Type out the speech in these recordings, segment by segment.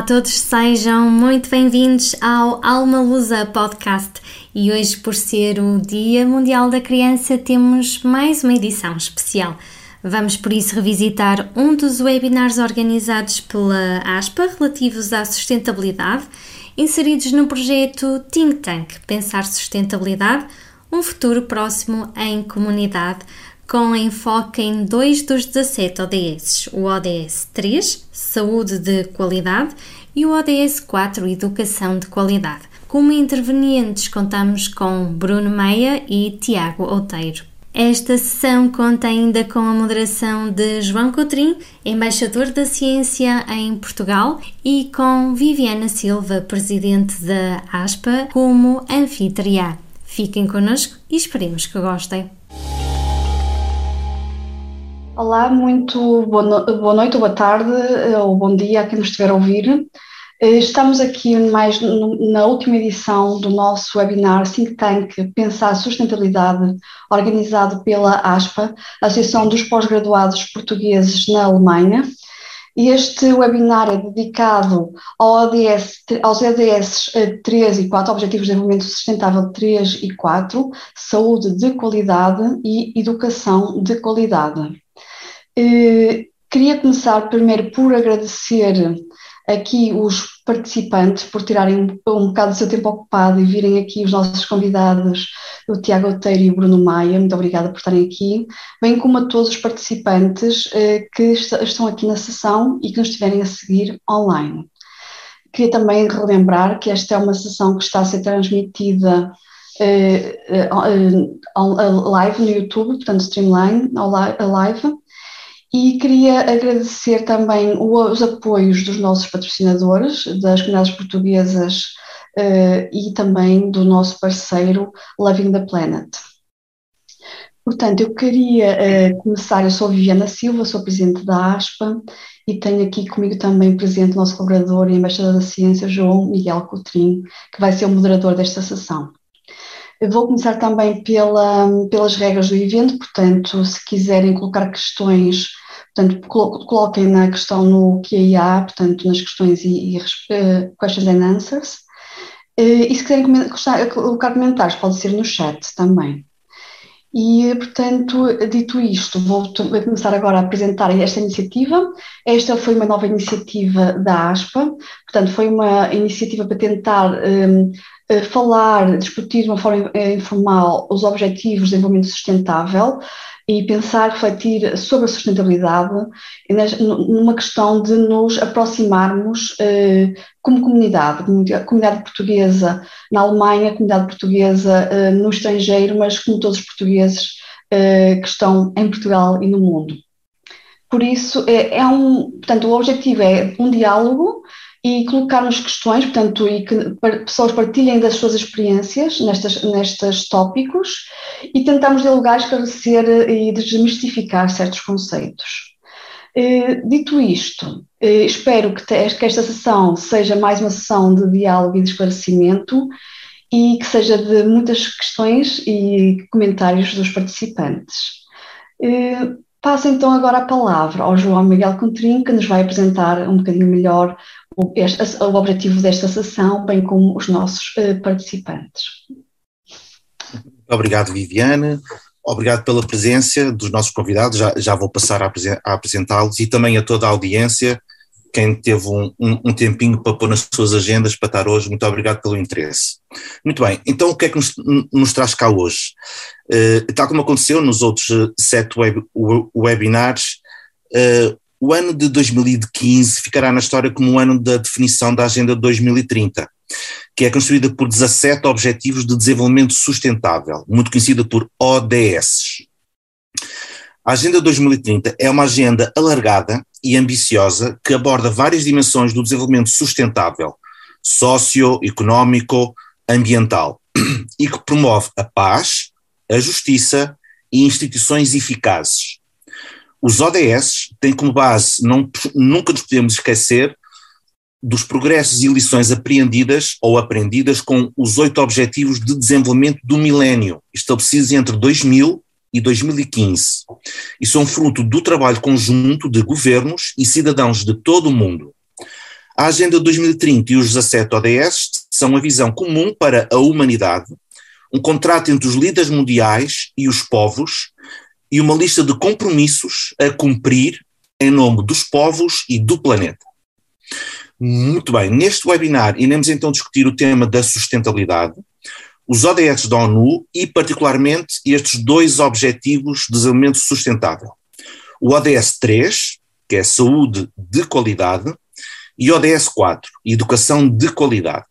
a todos, sejam muito bem-vindos ao Alma Lusa Podcast. E hoje, por ser o Dia Mundial da Criança, temos mais uma edição especial. Vamos por isso revisitar um dos webinars organizados pela ASPA relativos à sustentabilidade, inseridos no projeto Think Tank Pensar Sustentabilidade, um futuro próximo em comunidade com enfoque em dois dos 17 ODS, o ODS 3, Saúde de Qualidade, e o ODS 4, Educação de Qualidade. Como intervenientes, contamos com Bruno Meia e Tiago Outeiro. Esta sessão conta ainda com a moderação de João Coutrinho, embaixador da ciência em Portugal, e com Viviana Silva, presidente da ASPA, como anfitriã. Fiquem connosco e esperemos que gostem. Olá, muito boa, no boa noite boa tarde eh, ou bom dia a quem nos estiver a ouvir. Eh, estamos aqui mais na última edição do nosso webinar Think Tank Pensar Sustentabilidade, organizado pela ASPA, Associação dos Pós-Graduados Portugueses na Alemanha. Este webinar é dedicado ao ODS, aos ODS 3 e 4, Objetivos de Desenvolvimento Sustentável 3 e 4, Saúde de Qualidade e Educação de Qualidade. Eh, queria começar primeiro por agradecer aqui os participantes por tirarem um, um bocado do seu tempo ocupado e virem aqui os nossos convidados, o Tiago Oteiro e o Bruno Maia, muito obrigada por estarem aqui, bem como a todos os participantes eh, que est estão aqui na sessão e que nos estiverem a seguir online. Queria também relembrar que esta é uma sessão que está a ser transmitida eh, eh, live no YouTube, portanto, streamline, live, e queria agradecer também os apoios dos nossos patrocinadores, das comunidades portuguesas uh, e também do nosso parceiro Loving the Planet. Portanto, eu queria uh, começar, eu sou Viviana Silva, sou presidente da ASPA e tenho aqui comigo também presente o nosso colaborador e embaixador da ciência, João Miguel Coutrinho, que vai ser o moderador desta sessão. Vou começar também pela, pelas regras do evento, portanto, se quiserem colocar questões Portanto, coloquem na questão no QIA, portanto, nas questões e, e uh, questions and answers. Uh, e se quiserem colocar comentários, pode ser no chat também. E, portanto, dito isto, vou começar agora a apresentar esta iniciativa. Esta foi uma nova iniciativa da ASPA, portanto, foi uma iniciativa para tentar um, eh, falar, discutir de uma forma informal os objetivos de desenvolvimento sustentável, e pensar, refletir sobre a sustentabilidade numa questão de nos aproximarmos eh, como comunidade, comunidade portuguesa na Alemanha, comunidade portuguesa eh, no estrangeiro, mas como todos os portugueses eh, que estão em Portugal e no mundo. Por isso, é, é um, portanto, o objetivo é um diálogo e colocarmos questões, portanto, e que pessoas partilhem das suas experiências nestas, nestes tópicos e tentamos dialogar, esclarecer e desmistificar certos conceitos. Eh, dito isto, eh, espero que, esta sessão seja mais uma sessão de diálogo e de esclarecimento e que seja de muitas questões e comentários dos participantes. Eh, passo então agora a palavra ao João Miguel Contrim, que nos vai apresentar um bocadinho melhor este, o objetivo desta sessão, bem como os nossos uh, participantes. Obrigado, Viviane. Obrigado pela presença dos nossos convidados. Já, já vou passar a, a apresentá-los e também a toda a audiência, quem teve um, um, um, tempinho para pôr nas suas agendas para estar hoje. Muito obrigado pelo interesse. Muito bem, então o que é que nos, nos traz cá hoje? Uh, tal como aconteceu nos outros sete web, webinars, o ano de 2015 ficará na história como o ano da definição da Agenda 2030, que é construída por 17 Objetivos de Desenvolvimento Sustentável, muito conhecida por ODS. A Agenda 2030 é uma agenda alargada e ambiciosa que aborda várias dimensões do desenvolvimento sustentável, socioeconómico, ambiental, e que promove a paz, a justiça e instituições eficazes, os ODS têm como base, não, nunca nos podemos esquecer, dos progressos e lições apreendidas ou aprendidas com os oito Objetivos de Desenvolvimento do Milénio, estabelecidos entre 2000 e 2015, e são fruto do trabalho conjunto de governos e cidadãos de todo o mundo. A Agenda 2030 e os 17 ODS são a visão comum para a humanidade, um contrato entre os líderes mundiais e os povos e uma lista de compromissos a cumprir em nome dos povos e do planeta. Muito bem, neste webinar iremos então discutir o tema da sustentabilidade, os ODS da ONU e, particularmente, estes dois objetivos de desenvolvimento sustentável. O ODS 3, que é saúde de qualidade, e ODS 4, Educação de Qualidade.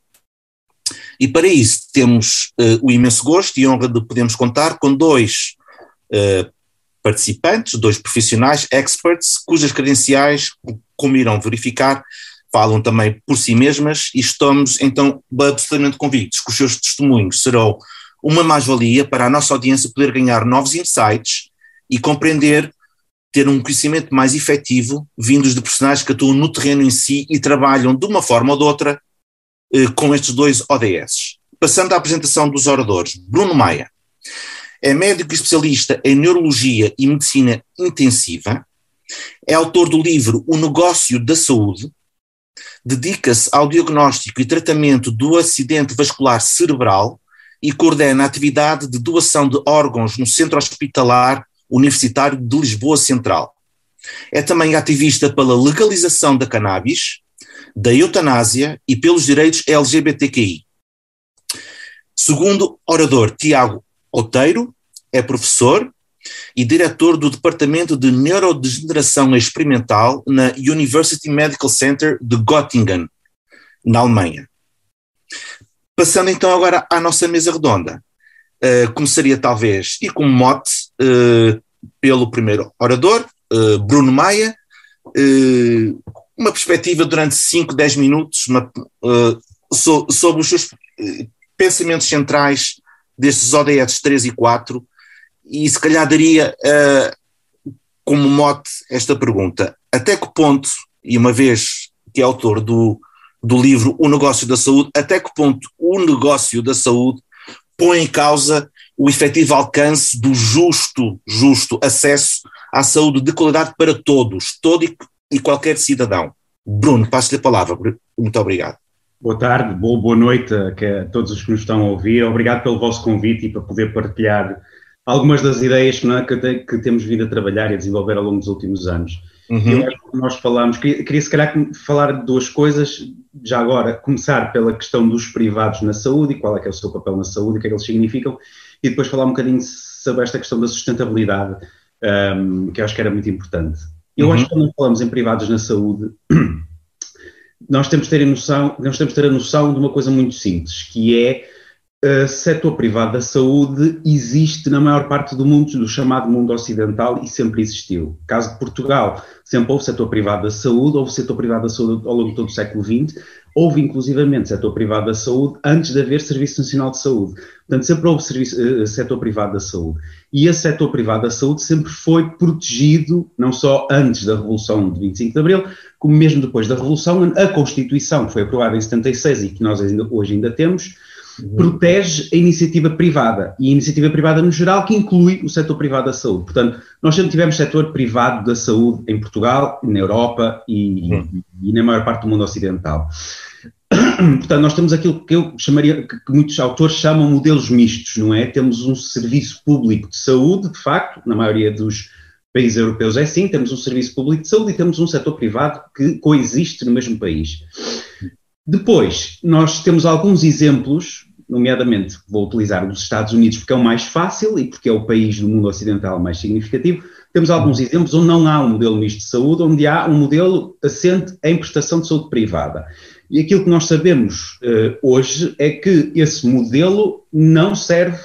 E para isso temos uh, o imenso gosto e honra de podermos contar com dois uh, participantes, dois profissionais, experts, cujas credenciais, como irão verificar, falam também por si mesmas e estamos então absolutamente convictos que os seus testemunhos serão uma mais-valia para a nossa audiência poder ganhar novos insights e compreender ter um conhecimento mais efetivo vindos de personagens que atuam no terreno em si e trabalham de uma forma ou de outra eh, com estes dois ODS. Passando à apresentação dos oradores, Bruno Maia é médico especialista em neurologia e medicina intensiva, é autor do livro O Negócio da Saúde, dedica-se ao diagnóstico e tratamento do acidente vascular cerebral e coordena a atividade de doação de órgãos no Centro Hospitalar Universitário de Lisboa Central. É também ativista pela legalização da cannabis, da eutanásia e pelos direitos LGBTQI. Segundo orador Tiago Oteiro, é professor e diretor do Departamento de Neurodegeneração Experimental na University Medical Center de Göttingen, na Alemanha. Passando então agora à nossa mesa redonda. Uh, começaria talvez, e como mote, uh, pelo primeiro orador, uh, Bruno Maia, uma perspectiva durante 5, 10 minutos uma, so, sobre os seus pensamentos centrais destes ODS 3 e 4, e se calhar daria como mote esta pergunta: até que ponto, e uma vez que é autor do, do livro O Negócio da Saúde, até que ponto o negócio da saúde põe em causa o efetivo alcance do justo, justo acesso à saúde de qualidade para todos, todo e, e qualquer cidadão. Bruno, passo-lhe a palavra. Muito obrigado. Boa tarde, boa, boa noite a, todos os que nos estão a ouvir. Obrigado pelo vosso convite e para poder partilhar algumas das ideias que, é, que, que temos vindo a trabalhar e a desenvolver ao longo dos últimos anos. Uhum. nós falamos, queria, queria se calhar falar de duas coisas, já agora, começar pela questão dos privados na saúde e qual é que é o seu papel na saúde, o que é que eles significam, e depois falar um bocadinho sobre esta questão da sustentabilidade, um, que eu acho que era muito importante. Eu uhum. acho que quando falamos em privados na saúde, nós temos de ter a noção, nós temos ter a noção de uma coisa muito simples, que é o setor privado da saúde existe na maior parte do mundo, do chamado mundo ocidental, e sempre existiu. Caso de Portugal, sempre houve setor privado da saúde, houve setor privado da saúde ao longo de todo o século XX, houve inclusivamente setor privado da saúde antes de haver Serviço Nacional de Saúde. Portanto, sempre houve serviço, uh, setor privado da saúde. E esse setor privado da saúde sempre foi protegido, não só antes da Revolução de 25 de Abril, como mesmo depois da Revolução. A Constituição, que foi aprovada em 76 e que nós ainda, hoje ainda temos, protege a iniciativa privada e a iniciativa privada no geral, que inclui o setor privado da saúde. Portanto, nós sempre tivemos setor privado da saúde em Portugal, na Europa e, uhum. e na maior parte do mundo ocidental. Portanto, nós temos aquilo que eu chamaria, que, muitos autores chamam modelos mistos, não é? Temos um serviço público de saúde, de facto, na maioria dos países europeus é assim, temos um serviço público de saúde e temos um setor privado que coexiste no mesmo país. Depois, nós temos alguns exemplos nomeadamente vou utilizar os Estados Unidos porque é o mais fácil e porque é o país do mundo ocidental mais significativo, temos alguns exemplos onde não há um modelo misto de saúde, onde há um modelo assente em prestação de saúde privada. E aquilo que nós sabemos uh, hoje é que esse modelo não serve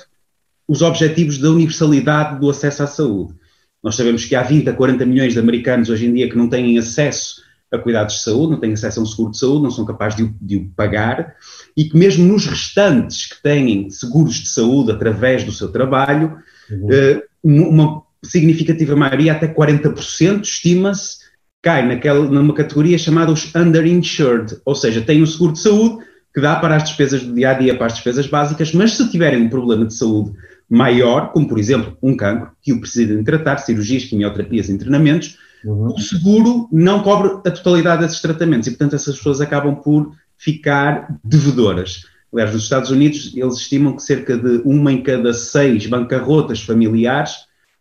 os objetivos da universalidade do acesso à saúde. Nós sabemos que há 20 a 40 milhões de americanos hoje em dia que não têm acesso a cuidados de saúde, não têm acesso a um seguro de saúde, não são capazes de o, de o pagar, e que mesmo nos restantes que têm seguros de saúde através do seu trabalho, uhum. uh, uma significativa maioria, até 40%, estima-se, cai naquela, numa categoria chamada os underinsured, ou seja, têm um seguro de saúde que dá para as despesas do dia a dia, para as despesas básicas, mas se tiverem um problema de saúde maior, como por exemplo um cancro, que o precisem tratar, cirurgias, quimioterapias e treinamentos, Uhum. O seguro não cobre a totalidade desses tratamentos e, portanto, essas pessoas acabam por ficar devedoras. Aliás, nos Estados Unidos, eles estimam que cerca de uma em cada seis bancarrotas familiares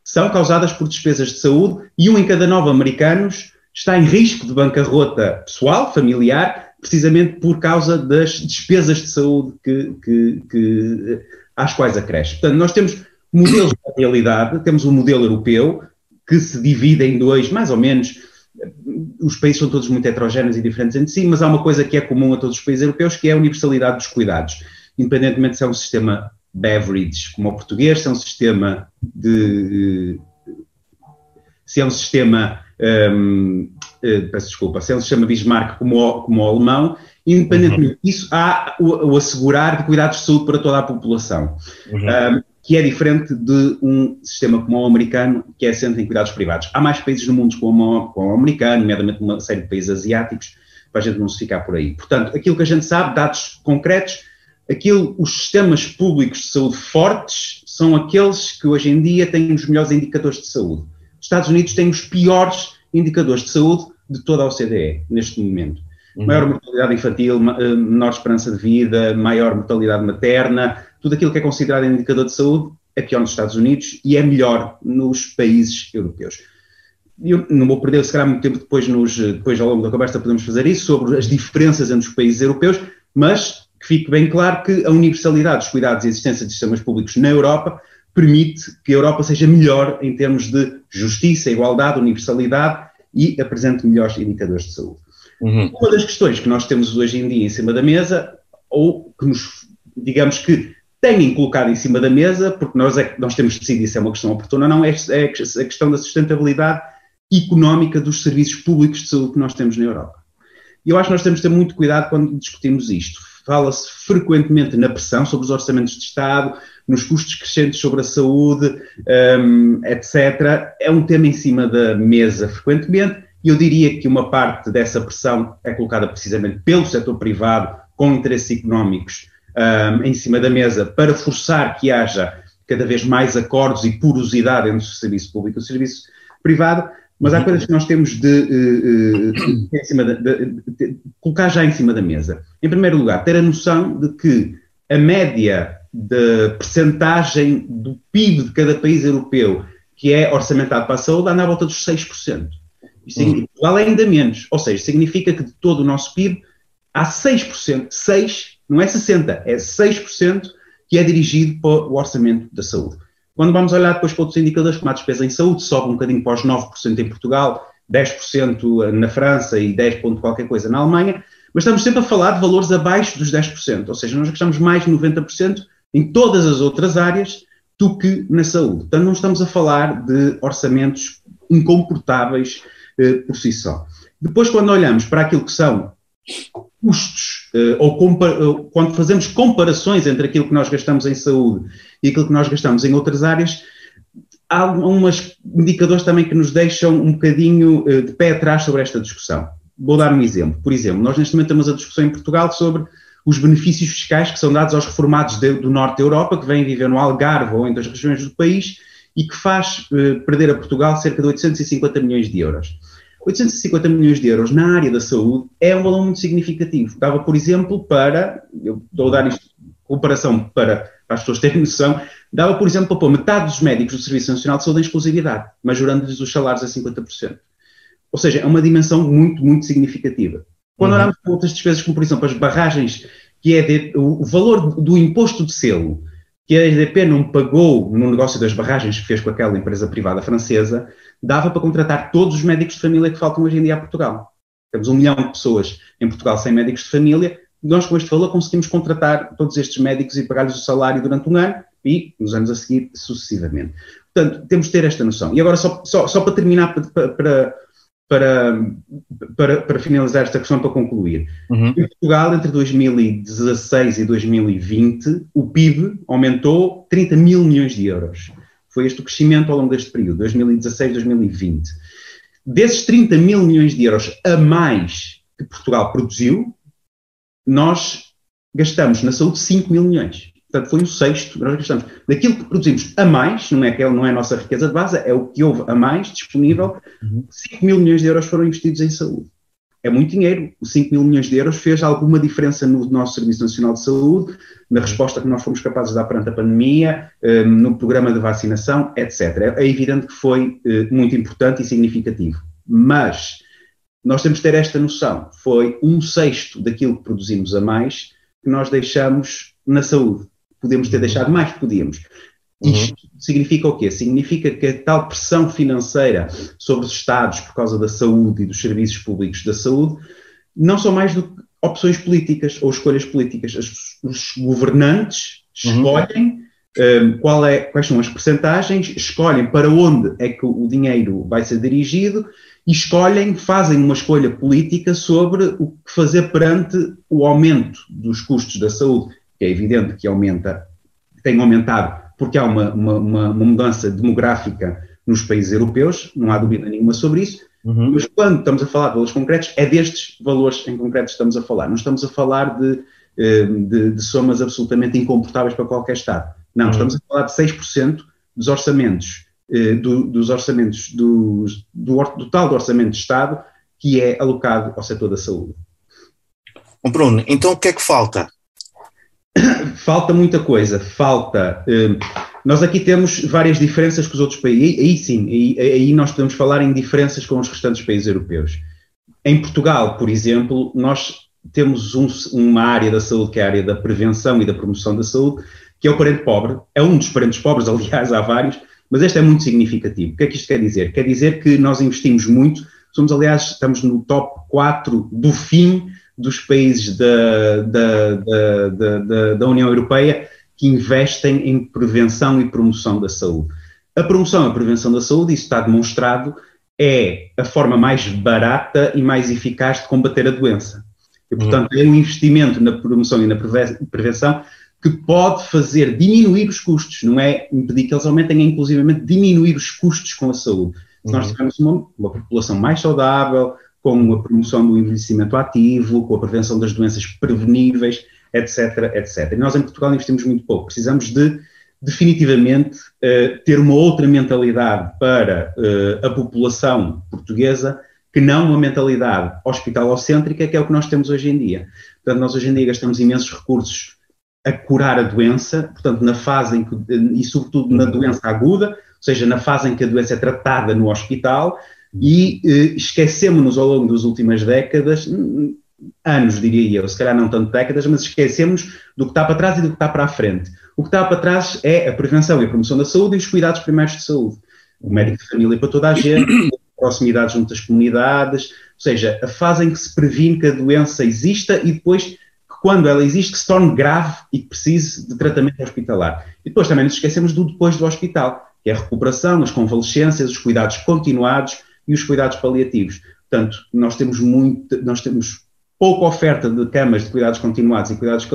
são causadas por despesas de saúde e um em cada nove americanos está em risco de bancarrota pessoal, familiar, precisamente por causa das despesas de saúde que, que, que, às quais acresce. Portanto, nós temos modelos de realidade, temos um modelo europeu que se divide em dois, mais ou menos, os países são todos muito heterogéneos e diferentes entre si, mas há uma coisa que é comum a todos os países europeus, que é a universalidade dos cuidados. Independentemente se é um sistema Beveridge, como o português, se é um sistema de... se é um sistema... Um, eh, peço desculpa, se é um sistema Bismarck como o, como alemão, independentemente uhum. disso, há o, o, assegurar de cuidados de saúde para toda a população. Uhum. Um, que é diferente de um sistema como o americano, que é assente em cuidados privados. Há mais países no mundo como, como o americano, nomeadamente uma série de países asiáticos, para a gente não se ficar por aí. Portanto, aquilo que a gente sabe, dados concretos, aquilo, os sistemas públicos de saúde fortes são aqueles que hoje em dia têm os melhores indicadores de saúde. Os Estados Unidos têm os piores indicadores de saúde de toda a OCDE, neste momento. Uhum. Maior mortalidade infantil, eh, menor esperança de vida, maior mortalidade materna, tudo aquilo que é considerado indicador de saúde é pior nos Estados Unidos e é melhor nos países europeus. Eu não vou perder, se calhar, muito tempo depois, nos, depois ao longo da conversa podemos fazer isso, sobre as diferenças entre os países europeus, mas que fique bem claro que a universalidade dos cuidados e a existência de sistemas públicos na Europa permite que a Europa seja melhor em termos de justiça, igualdade, universalidade e apresente melhores indicadores de saúde. Uhum. Uma das questões que nós temos hoje em dia em cima da mesa, ou que nos, digamos que têm colocado em cima da mesa, porque nós, é, nós temos decidido se é uma questão oportuna ou não, é, é a questão da sustentabilidade económica dos serviços públicos de saúde que nós temos na Europa. E eu acho que nós temos de ter muito cuidado quando discutimos isto. Fala-se frequentemente na pressão sobre os orçamentos de Estado, nos custos crescentes sobre a saúde, um, etc. É um tema em cima da mesa frequentemente, e eu diria que uma parte dessa pressão é colocada precisamente pelo setor privado, com interesses económicos um, em cima da mesa para forçar que haja cada vez mais acordos e porosidade entre o serviço público e o serviço privado, mas há uhum. coisas que nós temos de, uh, uh, de, de, de, colocar já em cima da mesa. Em primeiro lugar, ter a noção de que a média da percentagem do PIB de cada país europeu que é orçamentado para a saúde anda à volta dos 6%. Isso uhum. ainda menos. Ou seja, significa que de todo o nosso PIB há 6%, 6 não é 60%, é 6% que é dirigido para o orçamento da saúde. Quando vamos olhar depois para outros indicadores, como a despesa em saúde, sobe um bocadinho para os 9% em Portugal, 10% na França e 10 ponto qualquer coisa na Alemanha, mas estamos sempre a falar de valores abaixo dos 10%, ou seja, nós gastamos mais de 90% em todas as outras áreas do que na saúde. Portanto, não estamos a falar de orçamentos incomportáveis eh, por si só. Depois, quando olhamos para aquilo que são custos, uh, ou uh, quando fazemos comparações entre aquilo que nós gastamos em saúde e aquilo que nós gastamos em outras áreas, há uns indicadores também que nos deixam um bocadinho uh, de pé atrás sobre esta discussão. Vou dar um exemplo. Por exemplo, nós neste momento temos a discussão em Portugal sobre os benefícios fiscais que são dados aos reformados de, do norte da Europa, que vêm viver no Algarve ou em outras regiões do país, e que faz perder a Portugal cerca de 850 milhões de euros. 850 milhões de euros na área da saúde é um valor muito significativo. Dava, por exemplo, para, eu estou a dar isto comparação para, para as pessoas terem noção, dava, por exemplo, para pôr metade dos médicos do Serviço Nacional de Saúde em exclusividade, majorando-lhes os salários a 50%. Ou seja, é uma dimensão muito, muito significativa. Quando uhum. olhamos para outras despesas, como por exemplo as barragens, que é de, o valor do imposto de selo, que a EDP não pagou no negócio das barragens que fez com aquela empresa privada francesa, dava para contratar todos os médicos de família que faltam hoje em dia a Portugal. Temos um milhão de pessoas em Portugal sem médicos de família, nós com este valor conseguimos contratar todos estes médicos e pagar-lhes o salário durante um ano e nos anos a seguir sucessivamente. Portanto, temos de ter esta noção. E agora, só, só, só para terminar, para, para, para, para, finalizar esta questão, para concluir. Uhum. Em Portugal, entre 2016 e 2020, o PIB aumentou 30 mil milhões de euros. Foi este o crescimento ao longo deste período, 2016-2020. Desses 30 mil milhões de euros a mais que Portugal produziu, nós gastamos na saúde 5 mil milhões. Portanto, foi um sexto, nós gastamos. Daquilo que produzimos a mais, não é, que é, não é a nossa riqueza de base, é o que houve a mais disponível, 5 uhum. mil milhões de euros foram investidos em saúde. É muito dinheiro. Os 5 mil milhões de euros fez alguma diferença no nosso Serviço Nacional de Saúde, na uhum. resposta que nós fomos capazes de dar perante a pandemia, hum, no programa de vacinação, etc. É evidente que foi eh, muito importante e significativo. Mas nós temos de ter esta noção. Foi um sexto daquilo que produzimos a mais que nós deixamos na saúde. Podemos ter uhum. deixado mais, podíamos. Isto uhum. significa o quê? Significa que a tal pressão financeira sobre os Estados por causa da saúde e dos serviços públicos da saúde não são mais do que opções políticas ou escolhas políticas. As, os governantes uhum. escolhem uhum. um, qual é, quais são as percentagens, escolhem para onde é que o dinheiro vai ser dirigido e escolhem, fazem uma escolha política sobre o que fazer perante o aumento dos custos da saúde, que é evidente que aumenta, tem aumentado porque há uma, uma, uma, mudança demográfica nos países europeus, não há dúvida nenhuma sobre isso, uhum. mas quando estamos a falar de valores concretos, é destes valores em concreto que estamos a falar. Não estamos a falar de, eh, de, de somas absolutamente incomportáveis para qualquer Estado. Não, uhum. estamos a falar de 6% dos orçamentos eh, do, dos orçamentos do, do, do tal do orçamento de Estado que é alocado ao setor da saúde. Bruno, então o que é que falta? Falta muita coisa. Falta. Eh, nós aqui temos várias diferenças com os outros países. Aí, aí sim, aí, aí, nós podemos falar em diferenças com os restantes países europeus. Em Portugal, por exemplo, nós temos um, uma área da saúde que é a área da prevenção e da promoção da saúde, que é o parente pobre. É um dos parentes pobres, aliás, há vários, mas este é muito significativo. O que é que isto quer dizer? Quer dizer que nós investimos muito, somos, aliás, estamos no top 4 do fim dos países da, da, da, da, União Europeia que investem em prevenção e promoção da saúde. A promoção e a prevenção da saúde, isso está demonstrado, é a forma mais barata e mais eficaz de combater a doença. E, portanto, uhum. é um investimento na promoção e na prevenção que pode fazer diminuir os custos, não é impedir que eles aumentem, é inclusivamente diminuir os custos com a saúde. Se nós uhum. tivermos uma, uma, população mais saudável, com a promoção do envelhecimento ativo, com a prevenção das doenças preveníveis, etc, etc. E nós em Portugal investimos muito pouco. Precisamos de, definitivamente, uh, ter uma outra mentalidade para uh, a população portuguesa que não uma mentalidade hospitalocêntrica, que é o que nós temos hoje em dia. Portanto, nós hoje em dia gastamos imensos recursos a curar a doença, portanto, na fase em que, e sobretudo na doença aguda, ou seja, na fase em que a doença é tratada no hospital, e eh, esquecemos-nos ao longo das últimas décadas, anos diria eu, se calhar não tanto décadas, mas esquecemos do que está para trás e do que está para a frente. O que está para trás é a prevenção e a promoção da saúde e os cuidados primários de saúde. O médico de família para toda a gente, a proximidade junto às comunidades, ou seja, a fase em que se previne que a doença exista e depois quando ela existe, que se torne grave e que precise de tratamento hospitalar. E depois também nos esquecemos do depois do hospital, que é a recuperação, as convalescências, os cuidados continuados e os cuidados paliativos. Portanto, nós temos muito, nós temos pouca oferta de camas de cuidados continuados e cuidados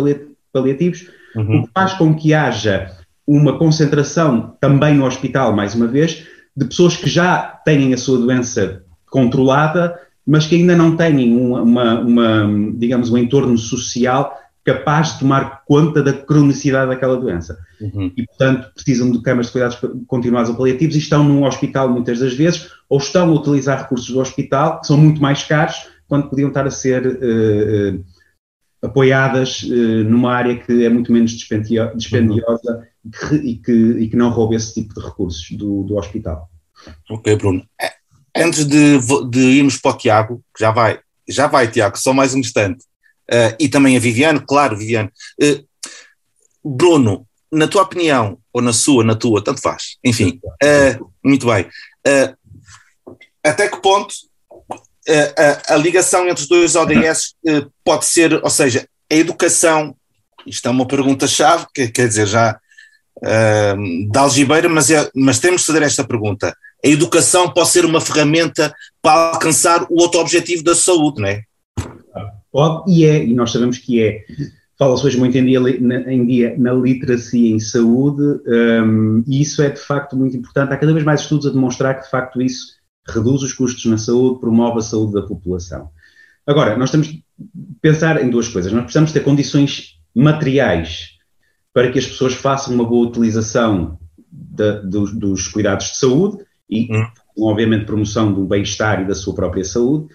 paliativos, uhum. o que faz com que haja uma concentração também no hospital, mais uma vez, de pessoas que já têm a sua doença controlada mas que ainda não têm uma, uma, uma, digamos, um entorno social capaz de tomar conta da cronicidade daquela doença. Uhum. E, portanto, precisam de câmaras de cuidados continuados ou paliativos e estão num hospital muitas das vezes, ou estão a utilizar recursos do hospital, que são muito mais caros, quando podiam estar a ser uh, uh, apoiadas uh, numa área que é muito menos dispendio dispendiosa uhum. e, que, e que não rouba esse tipo de recursos do, do hospital. Ok, Bruno. É, antes de, de irmos para o Tiago, que já vai, já vai, Tiago, só mais um instante, uh, e também a Viviane, claro, Viviane. Uh, Bruno, na tua opinião, ou na sua, na tua, tanto faz, enfim, uh, muito bem. até que ponto a, a, ligação entre os dois ODS pode ser, ou seja, a educação, isto é uma pergunta-chave, que quer dizer, já uh, da algibeira, mas, é, mas temos de fazer esta pergunta a educação pode ser uma ferramenta para alcançar o outro objetivo da saúde, não é? Pode e é, e nós sabemos que é. Fala-se hoje muito em dia, em dia na literacia em saúde, um, e isso é de facto muito importante. Há cada vez mais estudos a demonstrar que de facto isso reduz os custos na saúde, promove a saúde da população. Agora, nós temos de pensar em duas coisas. Nós precisamos ter condições materiais para que as pessoas façam uma boa utilização de, dos, dos, cuidados de saúde e, hum. obviamente, promoção do bem-estar e da sua própria saúde.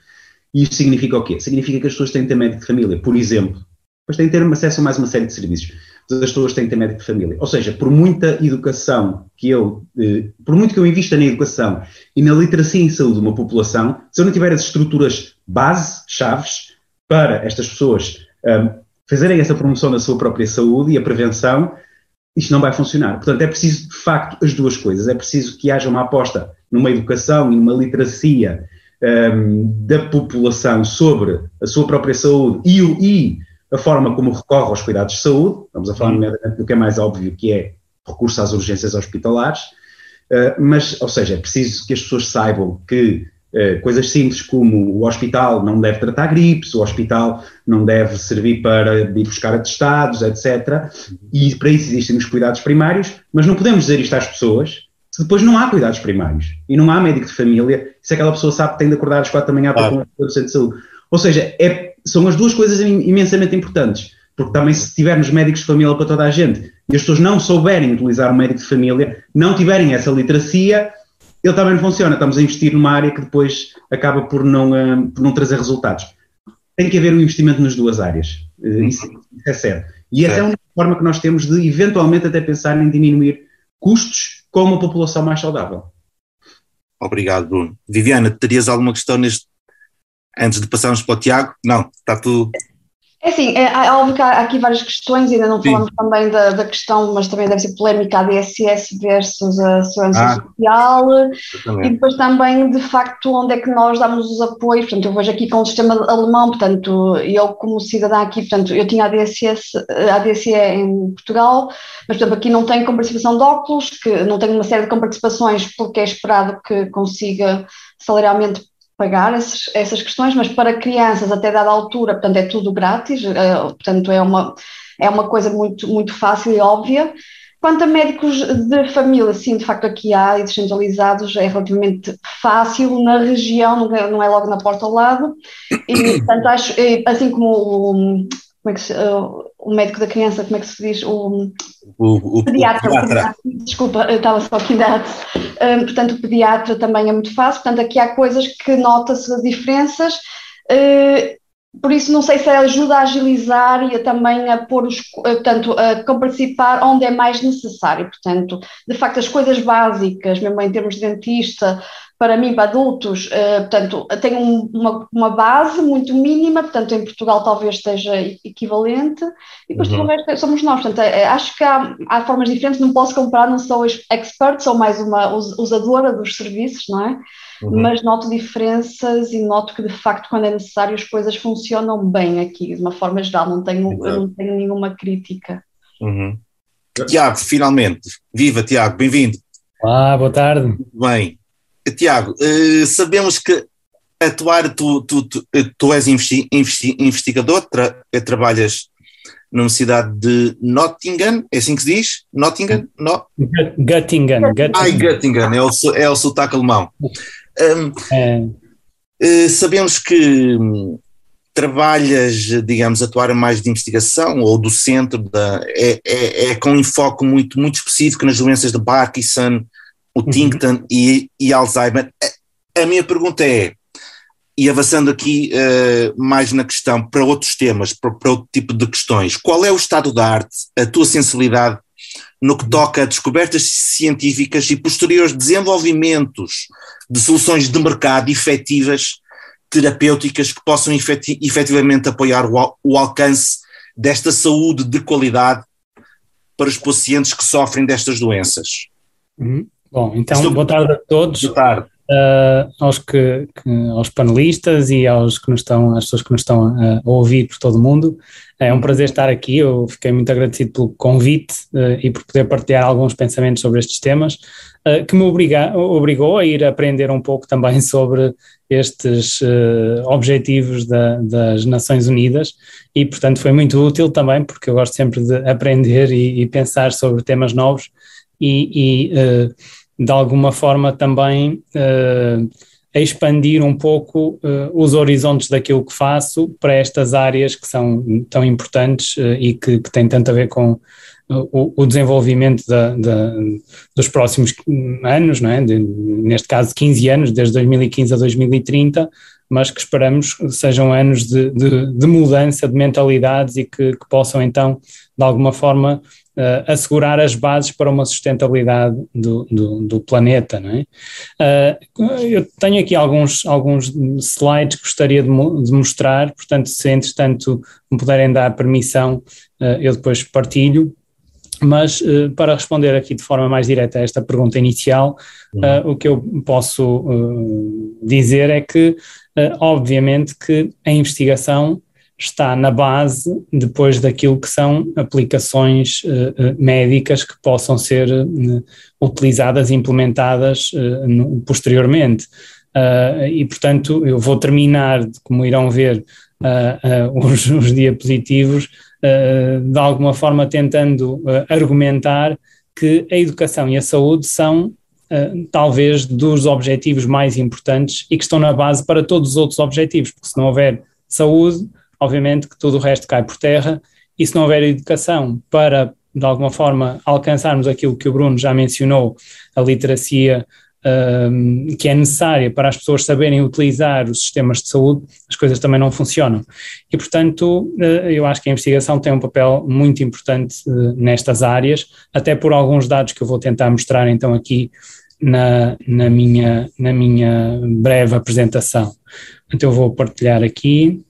E isto significa o quê? Significa que as pessoas têm que ter médico de família, por exemplo, mas têm que ter acesso a mais uma série de serviços. As pessoas têm que ter médico de família. Ou seja, por muita educação que eu, eh, por muito que eu invista na educação e na literacia em saúde de uma população, se eu não tiver as estruturas base, chaves, para estas pessoas um, fazerem essa promoção da sua própria saúde e a prevenção, isto não vai funcionar. Portanto, é preciso, de facto, as duas coisas. É preciso que haja uma aposta numa educação e numa literacia um, da população sobre a sua própria saúde e, e, a forma como recorre aos cuidados de saúde. Vamos a falar nomeadamente do que é mais óbvio, que é recurso às urgências hospitalares. Uh, mas, ou seja, é preciso que as pessoas saibam que uh, coisas simples como o hospital não deve tratar gripes, o hospital não deve servir para ir buscar atestados, etc. E para isso existem os cuidados primários, mas não podemos dizer isto às pessoas se depois não há cuidados primários e não há médico de família, se aquela pessoa sabe que tem de acordar às quatro da manhã para claro. ter um centro de saúde. Ou seja, é, são as duas coisas imensamente importantes, porque também se tivermos médicos de família para toda a gente e as pessoas não souberem utilizar o médico de família, não tiverem essa literacia, ele também não funciona. Estamos a investir numa área que depois acaba por não, uh, por não trazer resultados. Tem que haver um investimento nas duas áreas. Uh, isso, isso, é certo. E essa é uma forma que nós temos de, eventualmente, até pensar em diminuir custos com uma população mais saudável. Obrigado, Bruno. Viviana, terias alguma questão neste, antes de passarmos para o Tiago? Não, está tudo. É assim, é, é óbvio que há aqui várias questões, ainda não Sim. falamos também da, da, questão, mas também deve ser polémica a DSS versus a segurança ah, social. E depois também, de facto, onde é que nós damos os apoios, portanto, eu vejo aqui com o sistema alemão, portanto, eu como cidadã aqui, portanto, eu tinha a DSS, a DSE em Portugal, mas, por exemplo, aqui não tenho comparticipação de óculos, que não tenho uma série de comparticipações porque é esperado que consiga salarialmente pagar esses, essas questões, mas para crianças até dada altura, portanto, é tudo grátis, é, portanto, é uma, é uma coisa muito, muito fácil e óbvia. Quanto a médicos de família, sim, de facto aqui há e descentralizados, é relativamente fácil na região, não é, não é logo na porta ao lado, e portanto acho, assim como como é que se, uh, o médico da criança, como é que se diz? O, o, o pediatra. O pediatra. Desculpa, eu estava só aqui ainda um, Portanto, o pediatra também é muito fácil. Portanto, aqui há coisas que nota-se as diferenças. Uh, por isso, não sei se ajuda a agilizar e a também a pôr os, portanto, a comparticipar onde é mais necessário. Portanto, de facto, as coisas básicas, mesmo em termos de dentista, para mim, para adultos, uh, portanto, tem um, uma, uma, base muito mínima, portanto, em Portugal talvez esteja equivalente, e depois uhum. tudo o resto somos nós. Portanto, é, acho que há, há, formas diferentes, não posso comparar, não sou expert, sou mais uma usadora dos serviços, não é? Uhum. Mas noto diferenças e noto que, de facto, quando é necessário, as coisas funcionam bem aqui, de uma forma geral, não tenho, eu não tenho nenhuma crítica. Uhum. Tiago, finalmente. Viva, Tiago, bem-vindo. Olá, boa tarde. Bem, Tiago, uh, sabemos que atuar, tu, tu, tu, tu és investi, investi, investigador, tra, eh, trabalhas na Universidade de Nottingham, é assim que se diz? Nottingham? No? Göttingen. Göttingen. Ai, Göttingen, é o, é o sotaque alemão. Um, é. sabemos que um, trabalhas, digamos, atuar mais de investigação ou do centro, da, é, é, é com um enfoque muito, muito específico nas doenças de Parkinson, o uhum. Tinkerton e, e, Alzheimer. A, a, minha pergunta é, e avançando aqui uh, mais na questão para outros temas, para, para, outro tipo de questões, qual é o estado da arte, a tua sensibilidade no que toca a descobertas científicas e posteriores desenvolvimentos de soluções de mercado efetivas, terapêuticas, que possam efeti efetivamente apoiar o, o alcance desta saúde de qualidade para os pacientes que sofrem destas doenças? Uhum. Bom, então Estou... boa tarde a todos. Boa tarde. Uh, aos, que, que, aos panelistas e aos que nos estão, às pessoas que nos estão a, a ouvir por todo o mundo. É um prazer estar aqui, eu fiquei muito agradecido pelo convite uh, e por poder partilhar alguns pensamentos sobre estes temas, uh, que me obriga, obrigou a ir aprender um pouco também sobre estes objetivos da, das Nações Unidas e, portanto, foi muito útil também, porque eu gosto sempre de aprender e, e pensar sobre temas novos e, e de alguma forma também uh, expandir um pouco uh, os horizontes daquilo que faço para estas áreas que são tão importantes uh, e que, que, têm tanto a ver com o, o, desenvolvimento da, da, dos próximos anos, não é? De, neste caso 15 anos, desde 2015 a 2030, mas que esperamos sejam anos de, de, de mudança de mentalidades e que, que, possam então, de alguma forma, uh, assegurar as bases para uma sustentabilidade do, do, do planeta. Não é? Uh, eu tenho aqui alguns, alguns slides que gostaria de, de, mostrar, portanto, se entretanto me puderem dar permissão, uh, eu depois partilho. Mas para responder aqui de forma mais direta a esta pergunta inicial, uh, o que eu posso dizer é que, obviamente, que a investigação está na base depois daquilo que são aplicações médicas que possam ser utilizadas e implementadas posteriormente. e, portanto, eu vou terminar, como irão ver, os, os diapositivos eh, de alguma forma tentando eh, argumentar que a educação e a saúde são Uh, talvez dos objetivos mais importantes e que estão na base para todos os outros objetivos, porque se não houver saúde, obviamente que tudo o resto cai por terra, e se não houver educação para, de alguma forma, alcançarmos aquilo que o Bruno já mencionou, a literacia uh, que é necessária para as pessoas saberem utilizar os sistemas de saúde, as coisas também não funcionam. E, portanto, uh, eu acho que a investigação tem um papel muito importante uh, nestas áreas, até por alguns dados que eu vou tentar mostrar então aqui na, na, minha, na minha breve apresentação. Então, eu vou partilhar aqui.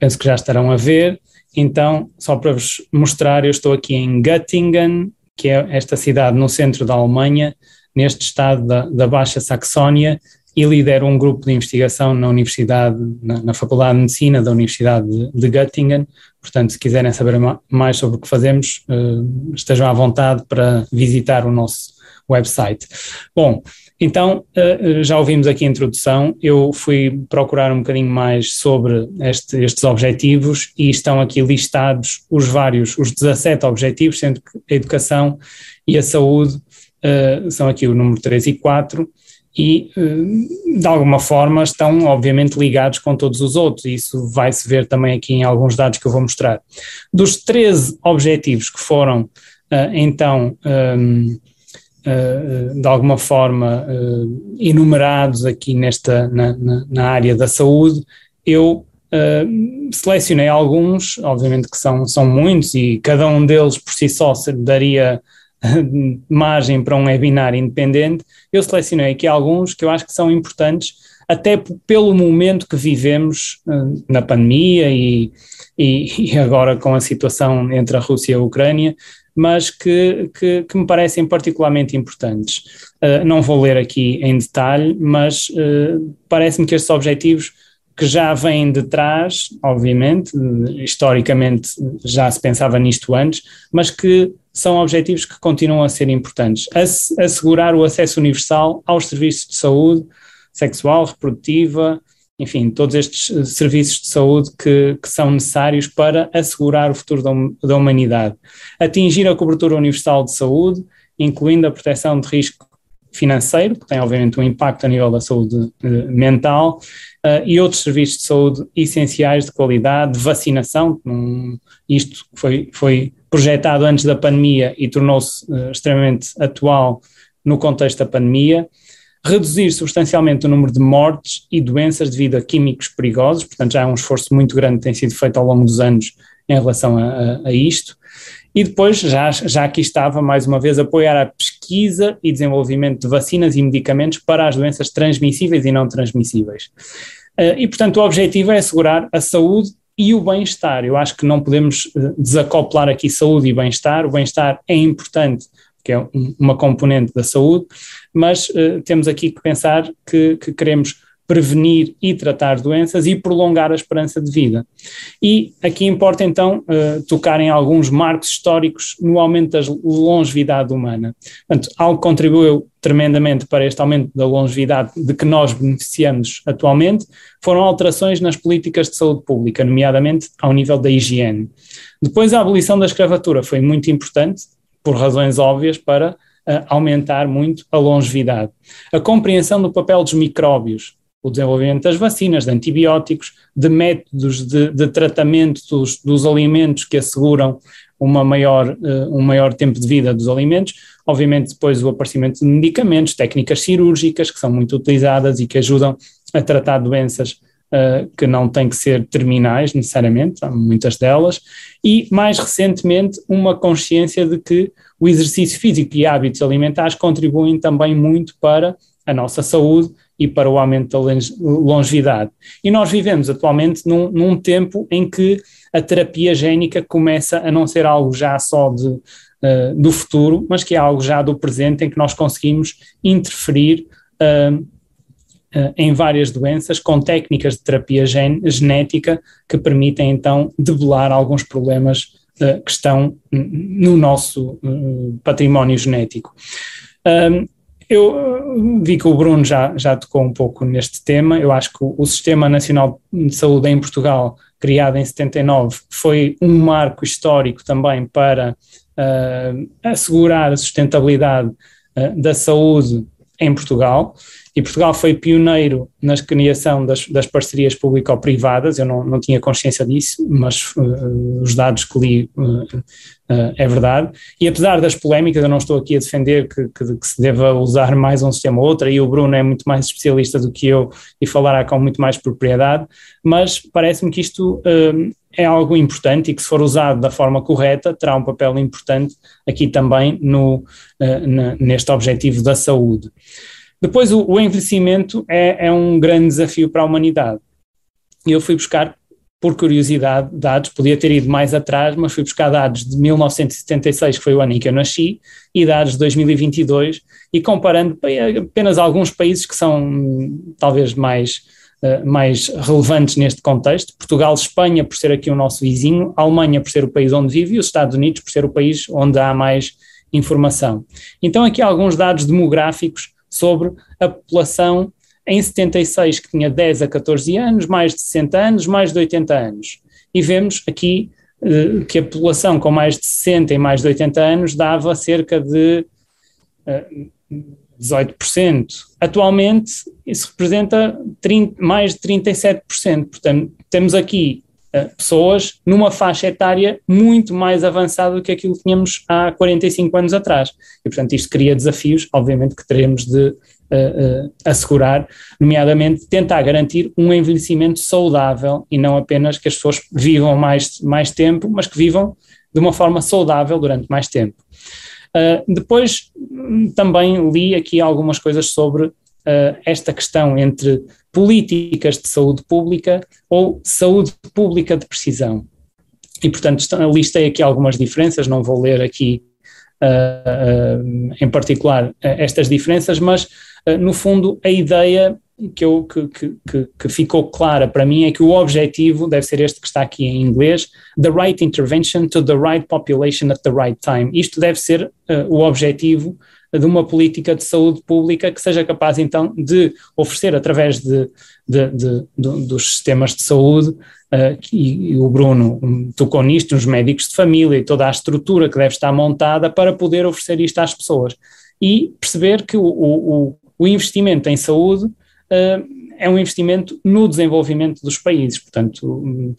Penso que já estarão a ver. Então, só para vos mostrar, eu estou aqui em Göttingen, que é esta cidade no centro da Alemanha, neste estado da, da Baixa Saxónia, e lidero um grupo de investigação na Universidade, na, na Faculdade de Medicina da Universidade de, de, Göttingen. Portanto, se quiserem saber mais sobre o que fazemos, uh, estejam à vontade para visitar o nosso website. Bom, então, uh, já ouvimos aqui a introdução, eu fui procurar um bocadinho mais sobre este, estes objetivos e estão aqui listados os vários, os 17 objetivos, sendo que a educação e a saúde uh, são aqui o número 3 e 4, e de alguma forma estão obviamente ligados com todos os outros, e isso vai-se ver também aqui em alguns dados que eu vou mostrar. Dos 13 objetivos que foram então de alguma forma enumerados aqui nesta, na, na, na, área da saúde, eu selecionei alguns, obviamente que são, são muitos, e cada um deles por si só daria margem para um webinar independente, eu selecionei aqui alguns que eu acho que são importantes, até pelo momento que vivemos uh, na pandemia e, e, e, agora com a situação entre a Rússia e a Ucrânia, mas que, que, que me parecem particularmente importantes. Uh, não vou ler aqui em detalhe, mas uh, parece-me que estes objetivos que já vêm de trás, obviamente, historicamente já se pensava nisto antes, mas que são objetivos que continuam a ser importantes. Assegurar o acesso universal aos serviços de saúde sexual, reprodutiva, enfim, todos estes eh, serviços de saúde que, que são necessários para assegurar o futuro da, da humanidade. Atingir a cobertura universal de saúde, incluindo a proteção de risco financeiro, que tem obviamente um impacto a nível da saúde uh, mental, uh, e outros serviços de saúde essenciais de qualidade, de vacinação, um, isto foi, foi projetado antes da pandemia e tornou-se extremamente atual no contexto da pandemia, reduzir substancialmente o número de mortes e doenças devido a químicos perigosos, portanto já é um esforço muito grande que tem sido feito ao longo dos anos em relação a, a, a isto, e depois, já, já aqui estava, mais uma vez, apoiar a pesquisa e desenvolvimento de vacinas e medicamentos para as doenças transmissíveis e não transmissíveis. Uh, e, portanto, o objetivo é assegurar a saúde e o bem-estar. Eu acho que não podemos uh, desacoplar aqui saúde e bem-estar. O bem-estar é importante, que é um, uma componente da saúde, mas uh, temos aqui que pensar que, que queremos prevenir e tratar doenças e prolongar a esperança de vida. E aqui importa então uh, tocar em alguns marcos históricos no aumento da longevidade humana. Portanto, algo que contribuiu tremendamente para este aumento da longevidade de que nós beneficiamos atualmente foram alterações nas políticas de saúde pública, nomeadamente ao nível da higiene. Depois, a abolição da escravatura foi muito importante, por razões óbvias, para aumentar muito a longevidade. A compreensão do papel dos micróbios, o desenvolvimento das vacinas, de antibióticos, de métodos de, de tratamento dos, dos, alimentos que asseguram uma maior, uh, um maior tempo de vida dos alimentos, obviamente depois o aparecimento de medicamentos, técnicas cirúrgicas que são muito utilizadas e que ajudam a tratar doenças uh, que não têm que ser terminais necessariamente, há muitas delas, e mais recentemente uma consciência de que o exercício físico e hábitos alimentares contribuem também muito para a nossa saúde e para o aumento da longevidade. E nós vivemos atualmente num, num tempo em que a terapia génica começa a não ser algo já só de, uh, do futuro, mas que é algo já do presente em que nós conseguimos interferir uh, em várias doenças com técnicas de terapia gen genética que permitem então debelar alguns problemas que estão no nosso património genético. Eu vi que o Bruno já, já tocou um pouco neste tema. Eu acho que o, Sistema Nacional de Saúde em Portugal, criado em 79, foi um marco histórico também para uh, assegurar a sustentabilidade uh, da saúde em Portugal e Portugal foi pioneiro na criação das, das parcerias público-privadas, eu não, não tinha consciência disso, mas uh, os dados que li uh, uh, é verdade, e apesar das polémicas, eu não estou aqui a defender que, que, que, se deva usar mais um sistema ou outro, e o Bruno é muito mais especialista do que eu e falará com muito mais propriedade, mas parece-me que isto é algo importante e que se for usado da forma correta terá um papel importante aqui também no, neste objetivo da saúde. Depois, o, o envelhecimento é, é, um grande desafio para a humanidade. Eu fui buscar, por curiosidade, dados, podia ter ido mais atrás, mas fui buscar dados de 1976, que foi o ano em que eu nasci, e dados de 2022, e comparando apenas alguns países que são talvez mais. Uh, mais relevantes neste contexto, Portugal, Espanha por ser aqui o nosso vizinho, Alemanha por ser o país onde vive e os Estados Unidos por ser o país onde há mais informação. Então aqui alguns dados demográficos sobre a população em 76 que tinha 10 a 14 anos, mais de 60 anos, mais de 80 anos. E vemos aqui uh, que a população com mais de 60 e mais de 80 anos dava cerca de eh, 18%. Atualmente isso representa 30, mais de 37%. Portanto, temos aqui pessoas numa faixa etária muito mais avançada do que aquilo que tínhamos há 45 anos atrás. E, portanto, isto cria desafios, obviamente, que teremos de uh, uh, assegurar, nomeadamente tentar garantir um envelhecimento saudável e não apenas que as pessoas vivam mais, mais tempo, mas que vivam de uma forma saudável durante mais tempo. Uh, depois hum, também li aqui algumas coisas sobre esta questão entre políticas de saúde pública ou saúde pública de precisão. E, portanto, listei aqui algumas diferenças, não vou ler aqui uh, uh, em particular uh, estas diferenças, mas, no fundo, a ideia que, eu, que, que, que, ficou clara para mim é que o objetivo deve ser este que está aqui em inglês: the right intervention to the right population at the right time. Isto deve ser o objetivo de uma política de saúde pública que seja capaz então de oferecer através de, de, de, de dos sistemas de saúde, uh, e, e, o Bruno tocou nisto, os médicos de família e toda a estrutura que deve estar montada para poder oferecer isto às pessoas. E perceber que o, o, o investimento em saúde uh, é um investimento no desenvolvimento dos países, portanto,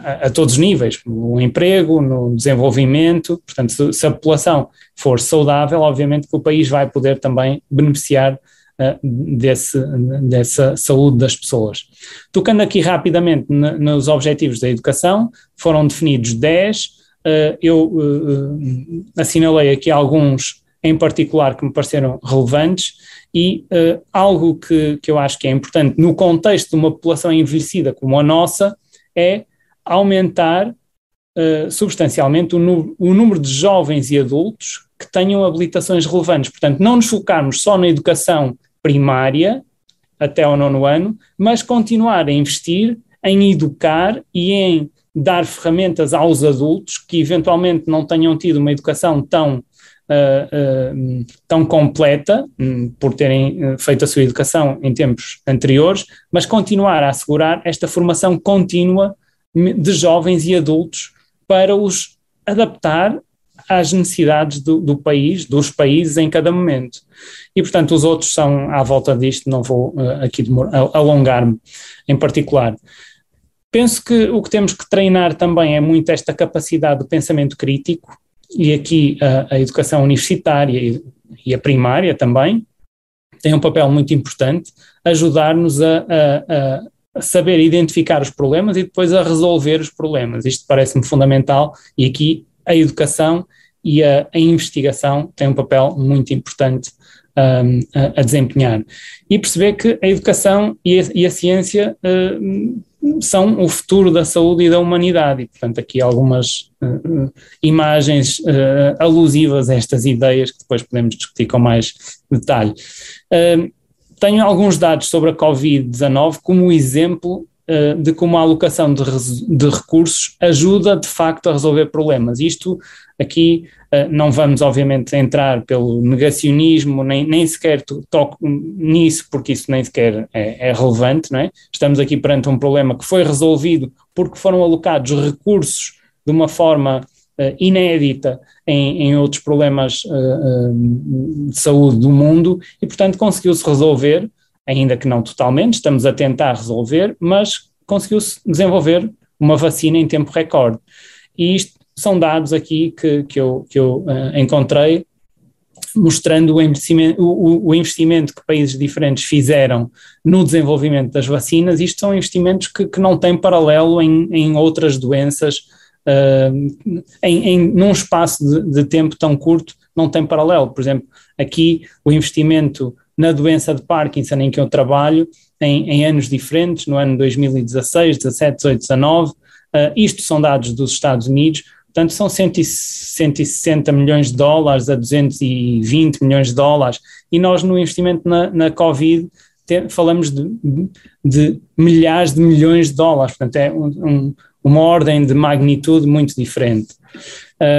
a, a todos os níveis, no emprego, no desenvolvimento, portanto, se, se, a população for saudável, obviamente que o país vai poder também beneficiar uh, desse, dessa saúde das pessoas. Tocando aqui rapidamente nos objetivos da educação, foram definidos 10, uh, eu uh, assinalei aqui alguns em particular que me pareceram relevantes e uh, algo que, que eu acho que é importante no contexto de uma população envelhecida como a nossa é aumentar uh, substancialmente o, o, número de jovens e adultos que tenham habilitações relevantes. Portanto, não nos focarmos só na educação primária até ao nono ano, mas continuar a investir em educar e em dar ferramentas aos adultos que eventualmente não tenham tido uma educação tão uh, tão completa, um, por terem uh, feito a sua educação em tempos anteriores, mas continuar a assegurar esta formação contínua de jovens e adultos para os adaptar às necessidades do, do, país, dos países em cada momento. E, portanto, os outros são à volta disto, não vou uh, aqui alongar-me em particular. Penso que o que temos que treinar também é muito esta capacidade de pensamento crítico, e aqui a, a educação universitária e, e, a primária também tem um papel muito importante, ajudar-nos a, a, a saber identificar os problemas e depois a resolver os problemas. Isto parece-me fundamental e aqui a educação e a, investigação têm um papel muito importante um, a, desempenhar. E perceber que a educação e a, e ciência uh, são o futuro da saúde e da humanidade. E, portanto, aqui algumas uh, imagens uh, alusivas a estas ideias que depois podemos discutir com mais detalhe. Uh, tenho alguns dados sobre a Covid-19 como exemplo de como a alocação de, de, recursos ajuda de facto a resolver problemas. Isto aqui eh, não vamos, obviamente, entrar pelo negacionismo, nem, nem sequer toco nisso, porque isso nem sequer é, é, relevante, não é? Estamos aqui perante um problema que foi resolvido porque foram alocados recursos de uma forma uh, inédita em, em, outros problemas de saúde do mundo e, portanto, conseguiu-se resolver, ainda que não totalmente, estamos a tentar resolver, mas conseguiu-se desenvolver uma vacina em tempo recorde. E isto são dados aqui que, que eu, que eu uh, encontrei mostrando o investimento, o, o, investimento que países diferentes fizeram no desenvolvimento das vacinas. Isto são investimentos que, que não têm paralelo em, em outras doenças, uh, em, em, num espaço de, de, tempo tão curto, não tem paralelo. Por exemplo, aqui o investimento na doença de Parkinson em que eu trabalho, em, em anos diferentes, no ano 2016, 17, 18, 19, uh, isto são dados dos Estados Unidos, Portanto, são 160 milhões de dólares a 220 milhões de dólares, e nós no investimento na, na Covid te, falamos de, de, milhares de milhões de dólares, portanto é um, um, uma ordem de magnitude muito diferente.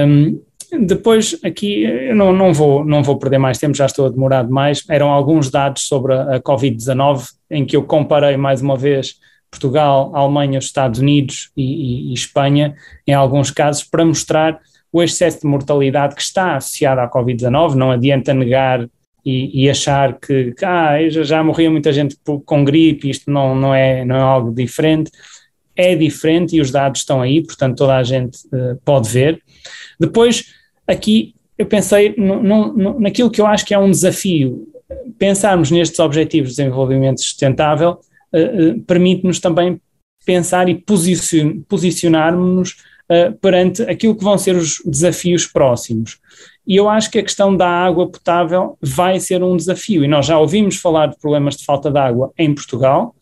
Um, depois, aqui, eu não, não, vou, não vou perder mais tempo, já estou a demorar demais, eram alguns dados sobre a, a Covid-19, em que eu comparei mais uma vez Portugal, Alemanha, Estados Unidos e, e, e, Espanha, em alguns casos, para mostrar o excesso de mortalidade que está associado à Covid-19. Não adianta negar e, e achar que, que ah, já, já morria muita gente com gripe, isto não, não, é, não é algo diferente. É diferente e os dados estão aí, portanto toda a gente uh, pode ver. Depois, aqui eu pensei no, no, naquilo que eu acho que é um desafio, pensarmos nestes objetivos de desenvolvimento sustentável uh, permite-nos também pensar e posicion, posicionarmos-nos uh, perante aquilo que vão ser os desafios próximos. E eu acho que a questão da água potável vai ser um desafio, e nós já ouvimos falar de problemas de falta de água em Portugal.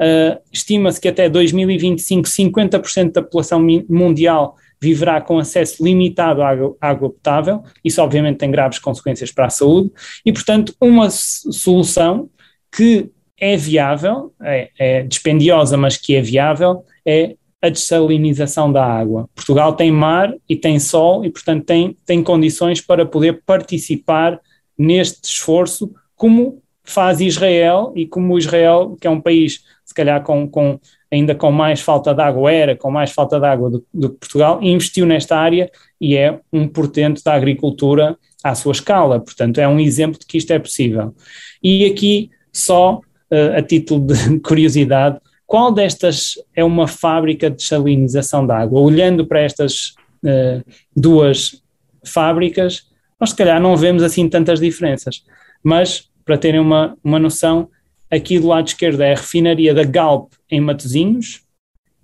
Uh, Estima-se que até 2025 50% da população mundial viverá com acesso limitado à água, água, potável, isso obviamente tem graves consequências para a saúde, e portanto uma solução que é viável, é, é dispendiosa, mas que é viável, é a dessalinização da água. Portugal tem mar e tem sol e, portanto, tem, tem condições para poder participar neste esforço, como faz Israel e como Israel, que é um país, calhar, com, com ainda com mais falta de água, era com mais falta de água do, do que Portugal, investiu nesta área e é um portento da agricultura à sua escala. Portanto, é um exemplo de que isto é possível. E aqui só uh, a título de curiosidade, qual destas é uma fábrica de desalinização de água? Olhando para estas uh, duas fábricas, nós se calhar não vemos assim tantas diferenças, mas para terem uma, uma noção, aqui do lado esquerdo é a refinaria da Galp em Matosinhos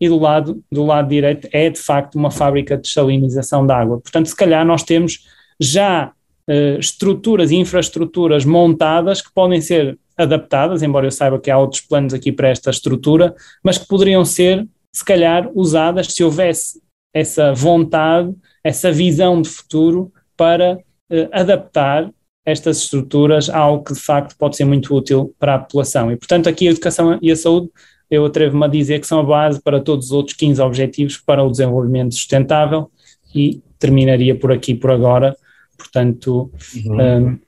e do lado, do lado direito é de facto uma fábrica de desalinização de água. Portanto, se calhar nós temos já uh, estruturas e infraestruturas montadas que podem ser adaptadas, embora eu saiba que há outros planos aqui para esta estrutura, mas que poderiam ser, se calhar, usadas se houvesse essa vontade, essa visão de futuro para uh, adaptar estas estruturas algo que de facto pode ser muito útil para a população. E, portanto, aqui a educação e a saúde, eu atrevo-me a dizer que são a base para todos os outros 15 objetivos para o desenvolvimento sustentável e terminaria por aqui por agora. Portanto, uhum. um,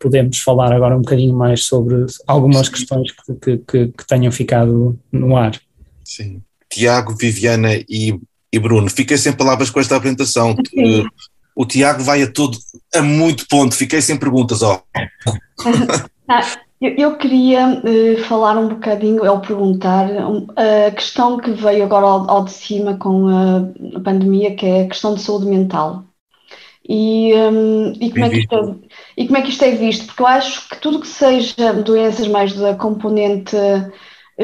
podemos falar agora um bocadinho mais sobre algumas Sim. questões que, que, que, que, tenham ficado no ar. Sim. Tiago, Viviana e, e Bruno, fiquei sem palavras com esta apresentação. O Tiago vai a todo, a muito ponto, fiquei sem perguntas, ó. Ah, eu, eu, queria uh, falar um bocadinho, ou perguntar, um, a questão que veio agora ao, ao de cima com a, a, pandemia, que é a questão de saúde mental. E, um, e, como é que isto é, e como é que isto é visto? Porque eu acho que tudo que seja doenças mais da componente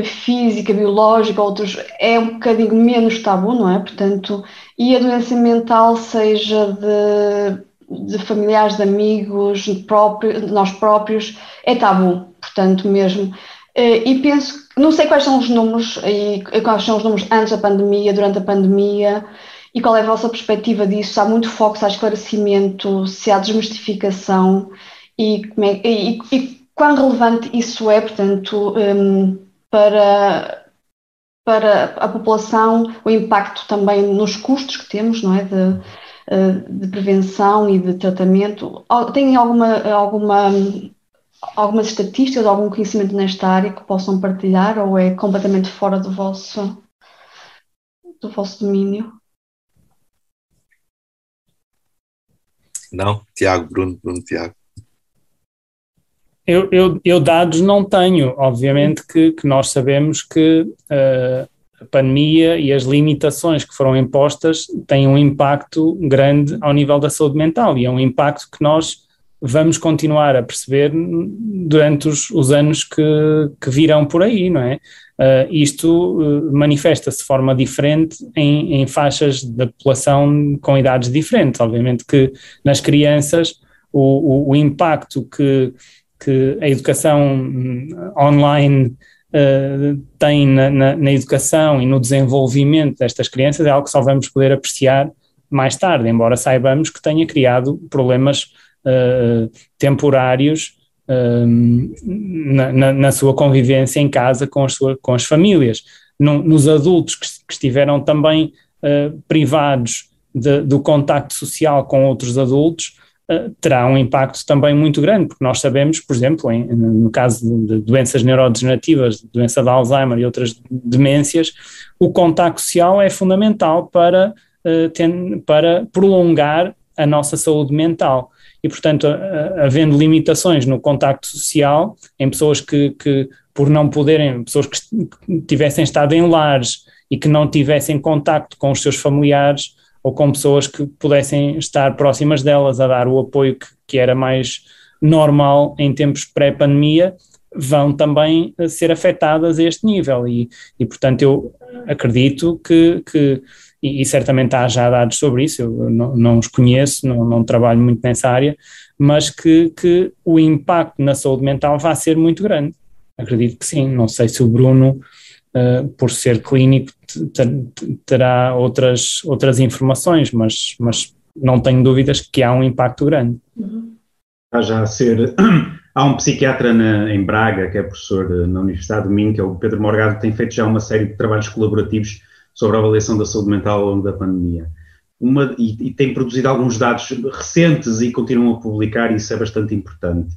física, biológica, outros, é um bocadinho menos tabu, não é? Portanto, e a doença mental, seja de, de familiares, de amigos, de, próprio, nós próprios, é tabu, portanto, mesmo. Eh, e penso, não sei quais são os números, e quais são os números antes da pandemia, durante a pandemia, e qual é a vossa perspectiva disso? Se há muito foco, se há esclarecimento, se há desmistificação, e, é, e, e quão relevante isso é, portanto, um, para, para a população, o impacto também nos custos que temos, não é? De, eh, de prevenção e de tratamento. Têm alguma, alguma, algumas estatísticas, algum conhecimento nesta área que possam partilhar ou é completamente fora do vosso, do vosso domínio? Não, Tiago, Bruno, Bruno, Tiago. Eu, eu, eu, dados não tenho, obviamente que, que nós sabemos que uh, a pandemia e as limitações que foram impostas têm um impacto grande ao nível da saúde mental e é um impacto que nós vamos continuar a perceber durante os, os anos que, que, virão por aí, não é? Uh, isto uh, manifesta-se de forma diferente em, em, faixas da população com idades diferentes. Obviamente que nas crianças o, o, o impacto que que a educação hum, online uh, tem na, na, na, educação e no desenvolvimento destas crianças é algo que só vamos poder apreciar mais tarde, embora saibamos que tenha criado problemas uh, temporários uh, na, na, sua convivência em casa com as, sua, com as famílias. No, nos adultos que, que, estiveram também privados de, do contacto social com outros adultos, eh, terá um impacto também muito grande, porque nós sabemos, por exemplo, em, no caso de doenças neurodegenerativas, doença de Alzheimer e outras demências, o contacto social é fundamental para, uh, para prolongar a nossa saúde mental. E, portanto, havendo limitações no contacto social, em pessoas que, que por não poderem, pessoas que tivessem estado em lares e que não tivessem contacto com os seus familiares, ou com pessoas que pudessem estar próximas delas a dar o apoio que, que era mais normal em tempos pré-pandemia, vão também ser afetadas a este nível. E, e portanto, eu acredito que, que e, e, certamente há já dados sobre isso, eu não, não os conheço, não, não, trabalho muito nessa área, mas que, que o impacto na saúde mental vai ser muito grande. Acredito que sim. Não sei se o Bruno uh, por ser clínico, terá outras, outras informações, mas, mas não tenho dúvidas que há um impacto grande. Está já a ser. Há um psiquiatra na, em Braga, que é professor na Universidade de Minho, que é o Pedro Morgado, que tem feito já uma série de trabalhos colaborativos sobre a avaliação da saúde mental ao longo da pandemia. Uma, e, e, tem produzido alguns dados recentes e continuam a publicar, e isso é bastante importante.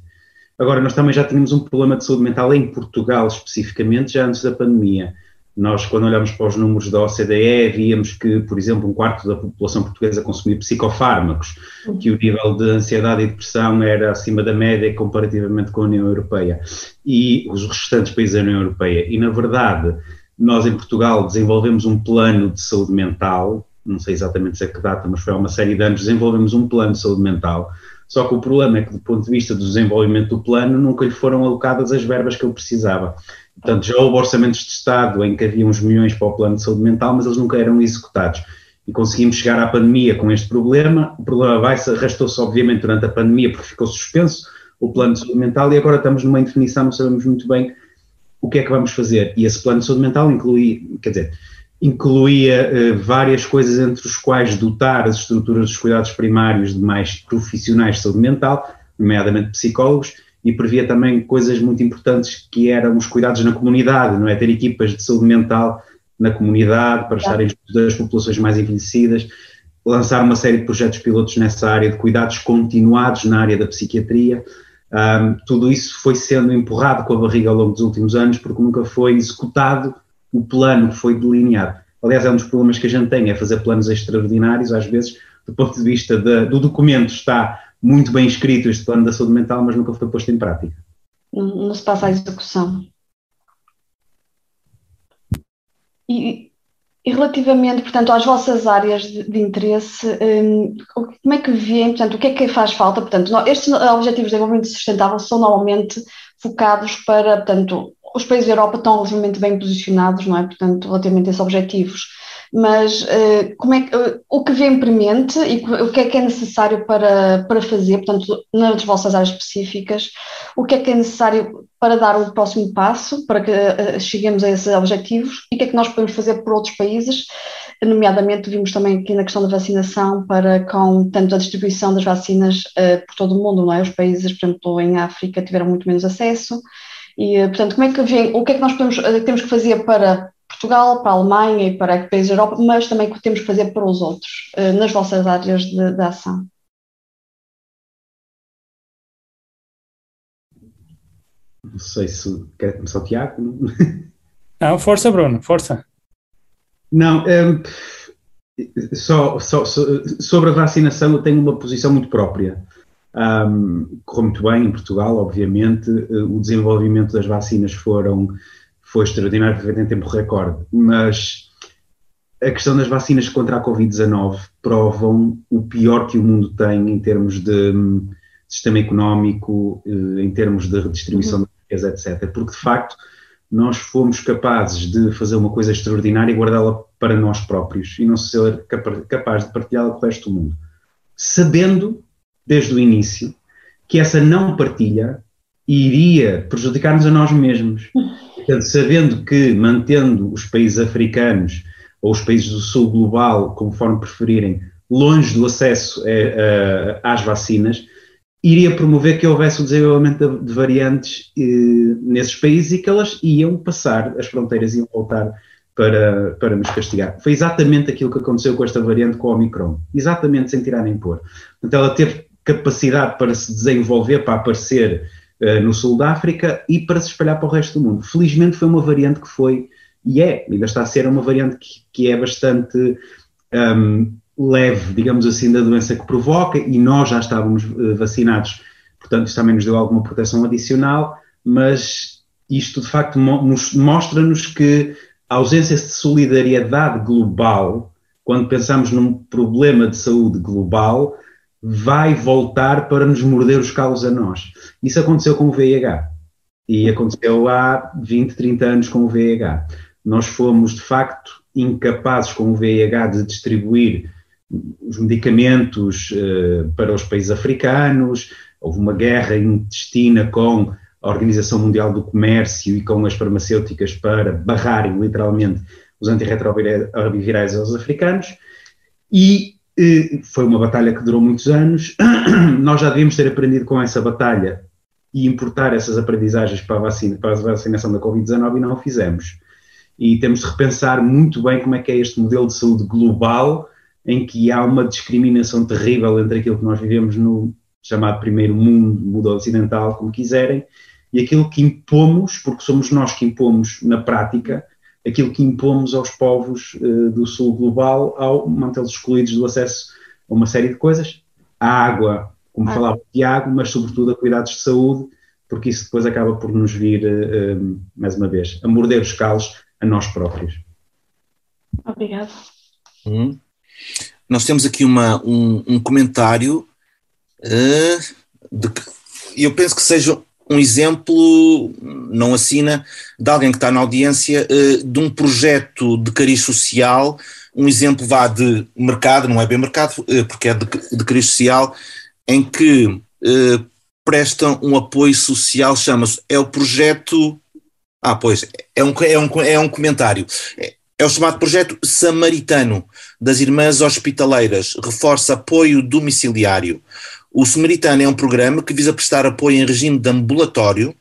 Agora, nós também já tínhamos um problema de saúde mental em Portugal, especificamente, já antes da pandemia. Nós, quando olhamos para os números da OCDE, víamos que, por exemplo, um quarto da população portuguesa consumia psicofármacos, que o nível de ansiedade e depressão era acima da média comparativamente com a União Europeia e os restantes países da União Europeia. E, na verdade, nós em Portugal desenvolvemos um plano de saúde mental, não sei exatamente se é que data, mas foi há uma série de anos, desenvolvemos um plano de saúde mental só que o problema é que, do ponto de vista do desenvolvimento do plano, nunca lhe foram alocadas as verbas que ele precisava. Portanto, já houve orçamentos de Estado em que havia uns milhões para o plano de saúde mental, mas eles nunca eram executados. E conseguimos chegar à pandemia com este problema. O problema vai-se, arrastou-se, obviamente, durante a pandemia, porque ficou suspenso o plano de saúde mental, e agora estamos numa indefinição, não sabemos muito bem o que é que vamos fazer. E esse plano de saúde mental inclui, quer dizer, incluía uh, várias coisas, entre os quais dotar as estruturas dos cuidados primários de mais profissionais de saúde mental, nomeadamente psicólogos, e previa também coisas muito importantes que eram os cuidados na comunidade, não é? Ter equipas de saúde mental na comunidade para estarem das populações mais envelhecidas, lançar uma série de projetos pilotos nessa área de cuidados continuados na área da psiquiatria. Um, tudo isso foi sendo empurrado com a barriga ao longo dos últimos anos porque nunca foi executado o plano foi delineado. Aliás, é um dos problemas que a gente tem, é fazer planos extraordinários, às vezes, do ponto de vista de, do documento, está muito bem escrito este plano da saúde mental, mas nunca foi posto em prática. Não, se passa a execução. E, e relativamente, portanto, às vossas áreas de, de interesse, um, como é que veem, portanto, o que é que faz falta? Portanto, estes objetivos de desenvolvimento sustentável são normalmente focados para, portanto, os países da Europa estão relativamente bem posicionados, não é? Portanto, relativamente a esses objetivos mas uh, como é que, uh, o que vem premente e o que é que é necessário para, para fazer, portanto, nas vossas áreas específicas, o que é que é necessário para dar o próximo passo, para que uh, cheguemos a esses objetivos e o que é que nós podemos fazer por outros países, nomeadamente vimos também aqui na questão da vacinação para com tanto a distribuição das vacinas por todo o mundo, não é? Os países, por exemplo, em África tiveram muito menos acesso e, portanto, como é que vem, o que é que nós podemos, temos que fazer para Portugal, para a Alemanha e para países da Europa, mas também o que temos que fazer para os outros, eh, nas vossas áreas de, de ação. Não sei se quer começar o Tiago. Não, força, Bruno, força. Não, um, ehm, só, só, sobre a vacinação eu tenho uma posição muito própria. Um, correu muito bem em Portugal, obviamente, eh, o desenvolvimento das vacinas foram foi extraordinário, foi em tempo recorde, mas a questão das vacinas contra a Covid-19 provam o pior que o mundo tem em termos de um, sistema económico, eh, em termos de redistribuição uhum. de riqueza, etc. Porque, de facto, nós fomos capazes de fazer uma coisa extraordinária e guardá-la para nós próprios e não ser capaz de partilhá-la com o resto do mundo. Sabendo, desde o início, que essa não partilha iria prejudicar-nos a nós mesmos. Portanto, sabendo que, mantendo os países africanos ou os países do sul global, conforme preferirem, longe do acesso eh, a, às vacinas, iria promover que houvesse o desenvolvimento de, de variantes eh, nesses países e que elas iam passar as fronteiras, iam voltar para, para nos castigar. Foi exatamente aquilo que aconteceu com esta variante com o Omicron, exatamente sem tirar nem pôr. Portanto, ela teve capacidade para se desenvolver, para aparecer uh, no sul da África e para se espalhar para o resto do mundo. Felizmente foi uma variante que foi, e é, ainda está a ser uma variante que, que é bastante um, leve, digamos assim, da doença que provoca, e nós já estávamos uh, vacinados, portanto, isso também nos deu alguma proteção adicional, mas isto de facto mo mostra-nos que a ausência de solidariedade global, quando pensamos num problema de saúde global, vai voltar para nos morder os calos a nós. Isso aconteceu com o VIH e aconteceu há 20, 30 anos com o VIH. Nós fomos, de facto, incapazes com o VIH de distribuir os medicamentos uh, para os países africanos, houve uma guerra intestina com a Organização Mundial do Comércio e com as farmacêuticas para barrarem literalmente os antirretrovirais aos africanos, e foi uma batalha que durou muitos anos. Nós já devíamos ter aprendido com essa batalha e importar essas aprendizagens para a, vacina, para a vacinação da Covid-19 e não o fizemos. E temos de repensar muito bem como é que é este modelo de saúde global, em que há uma discriminação terrível entre aquilo que nós vivemos no chamado primeiro mundo, mundo ocidental, como quiserem, e aquilo que impomos, porque somos nós que impomos na prática, aquilo que impomos aos povos uh, do sul global ao mantê-los excluídos do acesso a uma série de coisas. A água, como ah. falava o Tiago, mas sobretudo a cuidados de saúde, porque isso depois acaba por nos vir, uh, mais uma vez, a morder os calos a nós próprios. Obrigada. Hum. Nós temos aqui uma, um, um comentário uh, de que eu penso que seja um exemplo, não assina, de alguém que está na audiência, eh, de um projeto de cariz social, um exemplo vá de mercado, não é bem mercado, eh, porque é de, de cariz social, em que eh, prestam um apoio social, chama-se, é o projeto, ah pois, é um, é um, é um comentário, é, é o chamado projeto samaritano das Irmãs Hospitaleiras, reforça apoio domiciliário. O Samaritano é um programa que visa prestar apoio em regime de ambulatório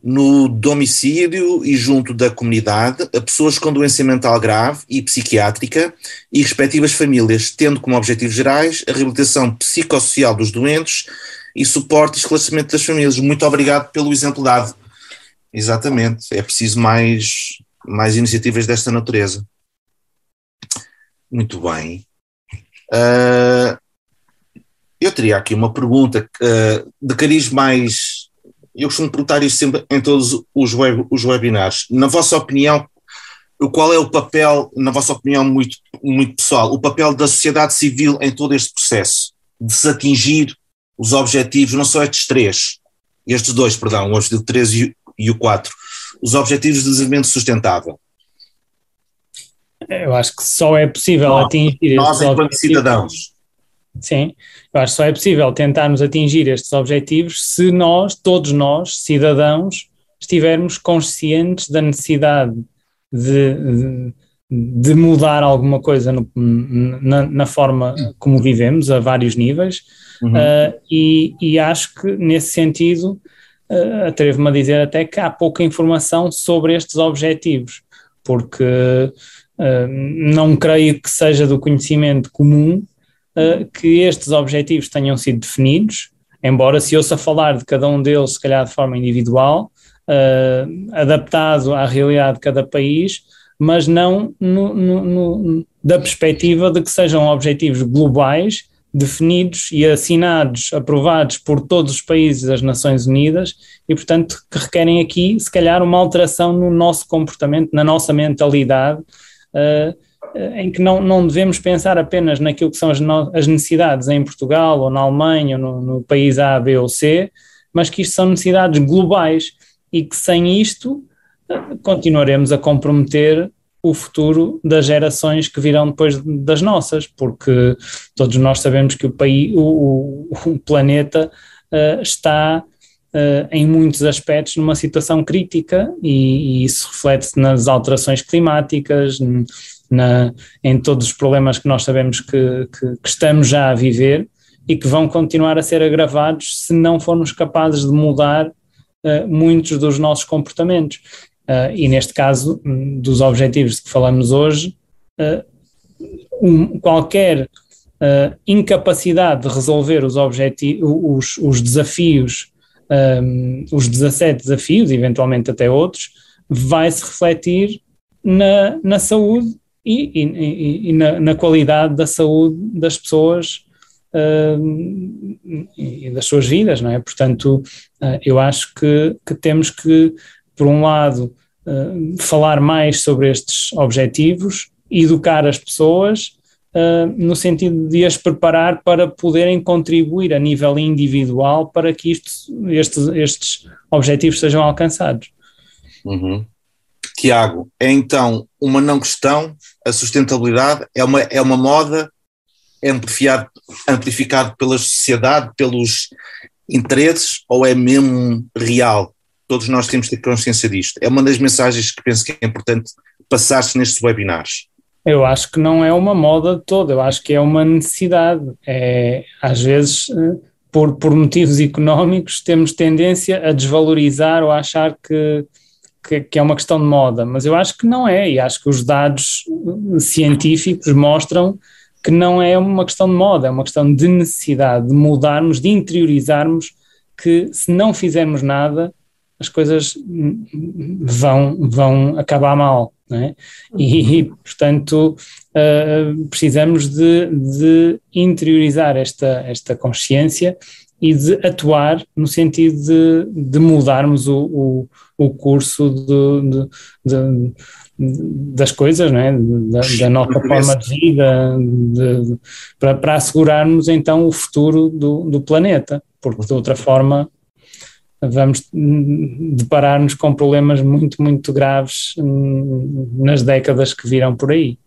no domicílio e junto da comunidade a pessoas com doença mental grave e psiquiátrica e respectivas famílias, tendo como objetivos gerais a reabilitação psicossocial dos doentes e suporte e esclarecimento das famílias. Muito obrigado pelo exemplo dado. Exatamente, é preciso mais, mais iniciativas desta natureza. Muito bem. Uh, eu teria aqui uma pergunta uh, de cariz mais. Eu costumo perguntar isto sempre em todos os, web, os webinars. Na vossa opinião, qual é o papel, na vossa opinião muito, muito pessoal, o papel da sociedade civil em todo este processo de se atingir os objetivos, não só estes três, estes dois, perdão, o objetivo 3 e, e o 4, os objetivos de desenvolvimento sustentável? Eu acho que só é possível nós, atingir Nós, enquanto cidadãos. Sim, eu acho que só é possível tentarmos atingir estes objetivos se nós, todos nós, cidadãos, estivermos conscientes da necessidade de, de, de mudar alguma coisa no, na, na, forma como vivemos, a vários níveis, uhum. uh, e, e, acho que nesse sentido uh, atrevo-me a dizer até que há pouca informação sobre estes objetivos, porque uh, não creio que seja do conhecimento comum que estes objetivos tenham sido definidos, embora se ouça falar de cada um deles, se calhar de forma individual, uh, adaptado à realidade de cada país, mas não no, no, no, da perspectiva de que sejam objetivos globais definidos e assinados, aprovados por todos os países das Nações Unidas e, portanto, que requerem aqui, se calhar, uma alteração no nosso comportamento, na nossa mentalidade, uh, em que não, não devemos pensar apenas naquilo que são as, no, as necessidades em Portugal ou na Alemanha ou no, no país A, B ou C, mas que isto são necessidades globais e que sem isto eh, continuaremos a comprometer o futuro das gerações que virão depois das nossas, porque todos nós sabemos que o, país, o, o planeta uh, está uh, em muitos aspectos numa situação crítica e, e isso reflete-se nas alterações climáticas, na, em todos os problemas que nós sabemos que, que, que estamos já a viver e que vão continuar a ser agravados se não formos capazes de mudar uh, muitos dos nossos comportamentos. Uh, e neste caso, um, dos objetivos que falamos hoje, uh, um, qualquer incapacidade de resolver os, os, os desafios, um, os 17 desafios, eventualmente até outros, vai se refletir na, na saúde e, e, e na, na, qualidade da saúde das pessoas uh, e das suas vidas, não é? Portanto, uh, eu acho que, que, temos que, por um lado, uh, falar mais sobre estes objetivos, educar as pessoas, no sentido de as preparar para poderem contribuir a nível individual para que isto, estes, estes objetivos sejam alcançados. Uhum. Tiago, é então uma não questão, a sustentabilidade é uma, é uma moda amplificado, amplificado pela sociedade, pelos interesses, ou é mesmo real? Todos nós temos que ter consciência disto. É uma das mensagens que penso que é importante passar-se nestes webinars. Eu acho que não é uma moda toda, eu acho que é uma necessidade. É, às vezes, eh, por, por motivos económicos, temos tendência a desvalorizar ou a achar que, que, que, é uma questão de moda, mas eu acho que não é, e acho que os dados científicos mostram que não é uma questão de moda, é uma questão de necessidade, de mudarmos, de interiorizarmos que se não fizermos nada, as coisas vão, vão acabar mal. É? E, portanto, uh, precisamos de, de, interiorizar esta, esta consciência e de atuar no sentido de, de mudarmos o, o, o curso de, de, das coisas, não é? da, da nossa forma de vida, de, para, para assegurarmos então o futuro do, do planeta, porque de outra forma vamos deparar-nos com problemas muito, muito graves nas décadas que virão por aí.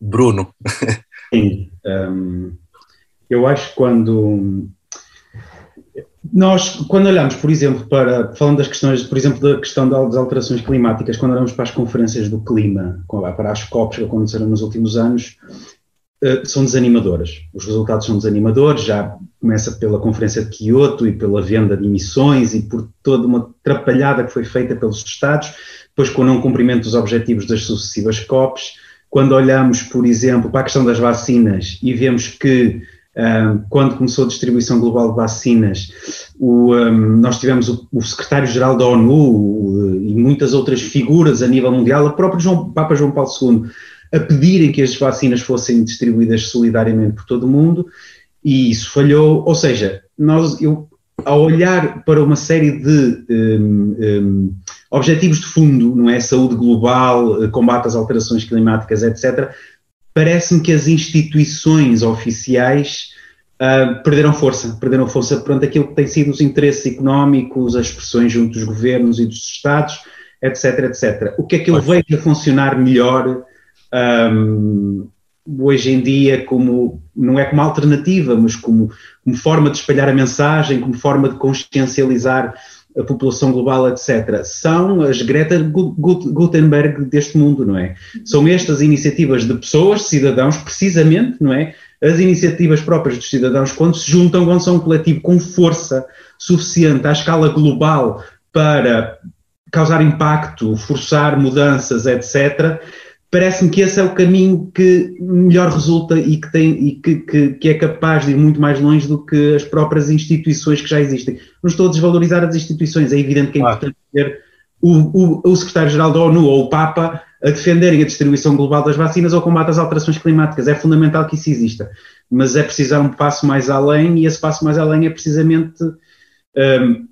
Bruno. Sim, um, eu acho que quando nós, quando olhamos, por exemplo, para, falando das questões, por exemplo, da questão das alterações climáticas, quando olhamos para as conferências do clima, para as COPs que aconteceram nos últimos anos, eh, são desanimadoras. Os resultados são desanimadores, já começa pela Conferência de Kyoto e pela venda de emissões e por toda uma trapalhada que foi feita pelos Estados, depois com o não cumprimento dos objetivos das sucessivas COPs. Quando olhamos, por exemplo, para a questão das vacinas e vemos que quando começou a distribuição global de vacinas, o, um, nós tivemos o, o secretário-geral da ONU o, e muitas outras figuras a nível mundial, o próprio João, Papa João Paulo II, a pedirem que as vacinas fossem distribuídas solidariamente por todo o mundo, e isso falhou. Ou seja, nós, eu, ao olhar para uma série de um, um, objetivos de fundo, não é? Saúde global, eh, combate às alterações climáticas, etc., parece-me que as instituições oficiais uh, perderam força, perderam força perante aquilo que tem sido os interesses económicos, as pressões junto dos governos e dos Estados, etc, etc. O que é que eu vejo a funcionar melhor um, hoje em dia como, não é como alternativa, mas como, como forma de espalhar a mensagem, como forma de consciencializar a população global, etc., são as Greta Gutenberg deste mundo, não é? São estas iniciativas de pessoas, cidadãos, precisamente, não é? As iniciativas próprias dos cidadãos, quando se juntam, quando são um coletivo com força suficiente à escala global para causar impacto, forçar mudanças, etc., parece-me que esse é o caminho que melhor resulta e que, tem, e que, que, que, é capaz de ir muito mais longe do que as próprias instituições que já existem. Não estou a desvalorizar as instituições, é evidente que é importante ter o, o, o secretário-geral da ONU ou o Papa a defenderem a distribuição global das vacinas ou o combate às alterações climáticas. É fundamental que isso exista, mas é preciso dar um passo mais além e esse passo mais além é precisamente um,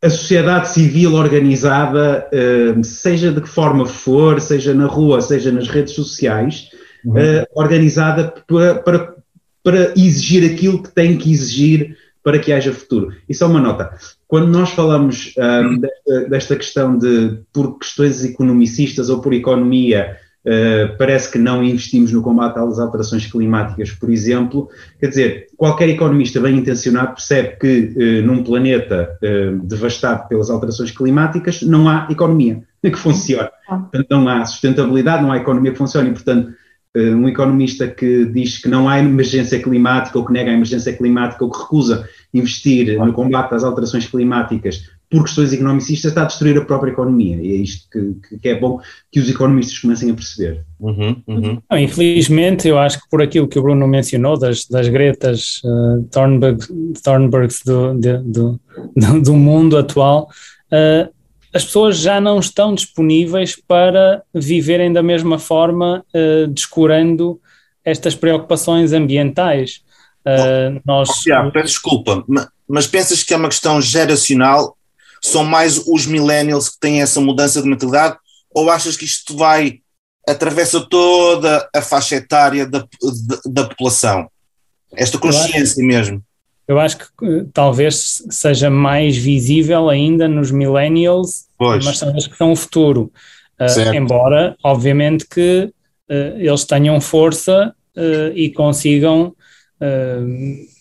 a sociedade civil organizada, uh, seja de que forma for, seja na rua, seja nas redes sociais, uhum. uh, organizada para, para, para, exigir aquilo que tem que exigir para que haja futuro. Isso é uma nota. Quando nós falamos um, desta, desta, questão de, por questões economicistas ou por economia, Uh, parece que não investimos no combate às alterações climáticas, por exemplo. Quer dizer, qualquer economista bem intencionado percebe que uh, num planeta uh, devastado pelas alterações climáticas não há economia que funcione. Portanto, não há sustentabilidade, não há economia que funcione. E, portanto, um economista que diz que não há emergência climática ou que nega a emergência climática ou que recusa investir no combate às alterações climáticas por questões economicistas, está a destruir a própria economia. E é isto que, que é bom que os economistas comecem a perceber. Uhum, uhum. Não, infelizmente, eu acho que por aquilo que o Bruno mencionou, das, das Gretas uh, Thornberg, Thornbergs do, de, do, do, mundo atual, uh, as pessoas já não estão disponíveis para viverem da mesma forma, uh, descurando estas preocupações ambientais. Uh, nós... Oh, peço desculpa, mas pensas que é uma questão geracional são mais os millennials que têm essa mudança de mentalidade ou achas que isto vai, atravessa toda a faixa etária da, da, da população? Esta consciência eu acho, mesmo. Eu acho que eh, talvez seja mais visível ainda nos millennials, pois. mas são os que são o futuro. Uh, embora, obviamente, que uh, eles tenham força uh, e consigam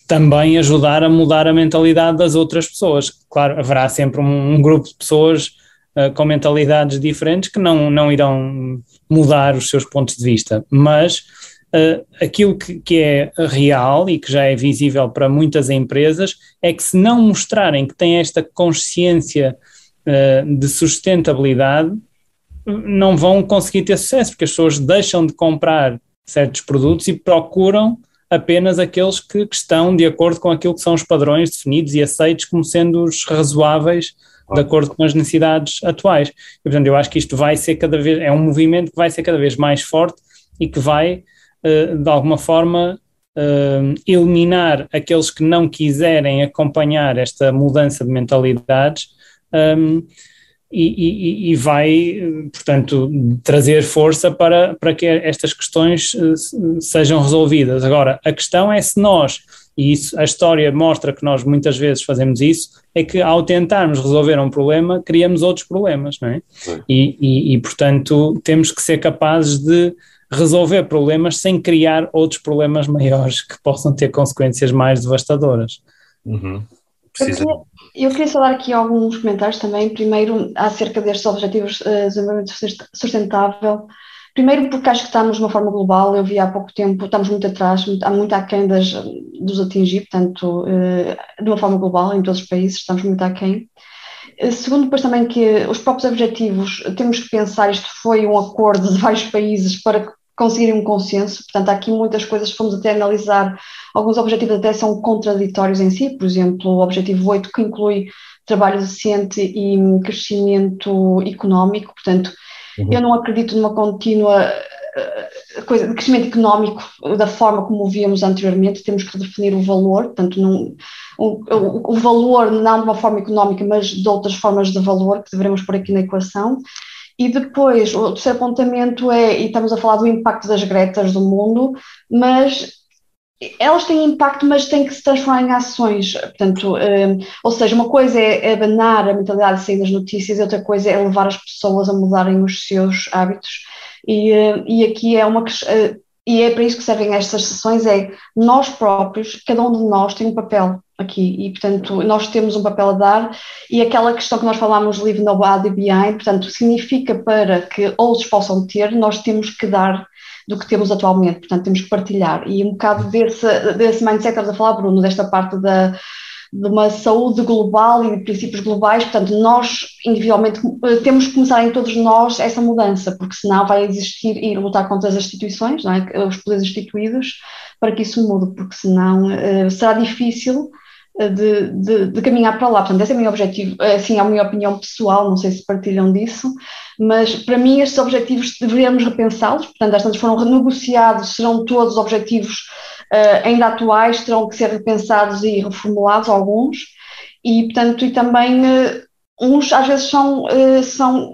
também ajudar a mudar a mentalidade das outras pessoas. Claro, haverá sempre um, um grupo de pessoas uh, com mentalidades diferentes que não, não irão mudar os seus pontos de vista, mas uh, aquilo que, que, é real e que já é visível para muitas empresas é que se não mostrarem que têm esta consciência uh, de sustentabilidade, não vão conseguir ter sucesso, porque as pessoas deixam de comprar certos produtos e procuram apenas aqueles que, que, estão de acordo com aquilo que são os padrões definidos e aceitos como sendo os razoáveis de acordo com as necessidades atuais. E, portanto, eu acho que isto vai ser cada vez, é um movimento que vai ser cada vez mais forte e que vai, uh, de alguma forma, uh, eliminar aqueles que não quiserem acompanhar esta mudança de mentalidades. E, e, e, vai, portanto, trazer força para, para que estas questões uh, sejam resolvidas. Agora, a questão é se nós, e isso, a história mostra que nós muitas vezes fazemos isso, é que ao tentarmos resolver um problema, criamos outros problemas, não é? E, e, portanto, temos que ser capazes de resolver problemas sem criar outros problemas maiores que possam ter consequências mais devastadoras. Uhum. Precisa. Eu queria só dar aqui alguns comentários também. Primeiro, acerca destes Objetivos de Desenvolvimento Sustentável. Primeiro, porque acho que estamos de uma forma global. Eu vi há pouco tempo, estamos muito atrás, há muito aquém das, dos atingir, portanto, eh, de uma forma global, em todos os países, estamos muito aquém. Eh, segundo, depois também que os próprios objetivos, temos que pensar, isto foi um acordo de vários países para conseguirem um consenso, portanto, há aqui muitas coisas, fomos até analisar, alguns objetivos até são contraditórios em si, por exemplo, o objetivo 8 que inclui trabalho decente e crescimento económico, portanto, uhum. eu não acredito numa contínua coisa de crescimento económico da forma como o víamos anteriormente, temos que redefinir o valor, portanto, num, um, o, o, valor não de uma forma económica, mas de outras formas de valor que devemos pôr aqui na equação. E depois, o terceiro apontamento é, e estamos a falar do impacto das gretas do mundo, mas elas têm impacto, mas têm que se transformar em ações. Portanto, um, ou seja, uma coisa é abanar a mentalidade de sair das notícias, e outra coisa é levar as pessoas a mudarem os seus hábitos. E, uh, e aqui é uma e é para isso que servem estas sessões, é nós próprios, cada um de nós tem um papel aqui. E, portanto, nós temos um papel a dar. E aquela questão que nós falámos, leave nobody behind, portanto, significa para que outros possam ter, nós temos que dar do que temos atualmente, portanto, temos que partilhar. E um bocado desse, desse mindset que estás a falar, Bruno, desta parte da de uma saúde global e de princípios globais, portanto, nós individualmente temos que começar em todos nós essa mudança, porque senão vai existir e lutar contra as instituições, é? os poderes instituídos, para que isso mude, porque senão uh, será difícil eh, de, de, de, caminhar para lá. Portanto, esse é o meu objetivo, eh, assim, é a minha opinião pessoal, não sei se partilham disso, mas para mim estes objetivos deveríamos repensá-los, portanto, estas foram renegociados, serão todos objetivos ainda atuais terão que ser repensados e reformulados alguns, e portanto, e também uh, uns às vezes são, uh, são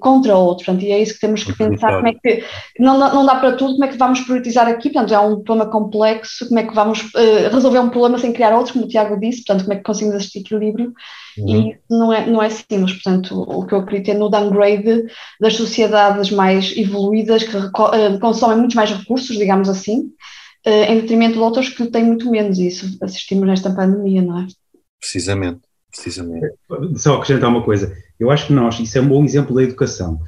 contra outros, portanto, e é isso que temos que pensar, como é que, não, não dá para tudo, como é que vamos priorizar aqui, portanto, é um problema complexo, como é que vamos resolver um problema sem criar outros, como o Tiago disse, portanto, como é que conseguimos este equilíbrio, uhum. e não é, não é simples, portanto, o que eu acredito é no downgrade das sociedades mais evoluídas, que consomem muitos mais recursos, digamos assim, em detrimento de outras que têm muito menos isso. Assistimos nesta pandemia, não é? Precisamente, precisamente. Só acrescentar uma coisa. Eu acho que nós, isso é um bom exemplo da educação.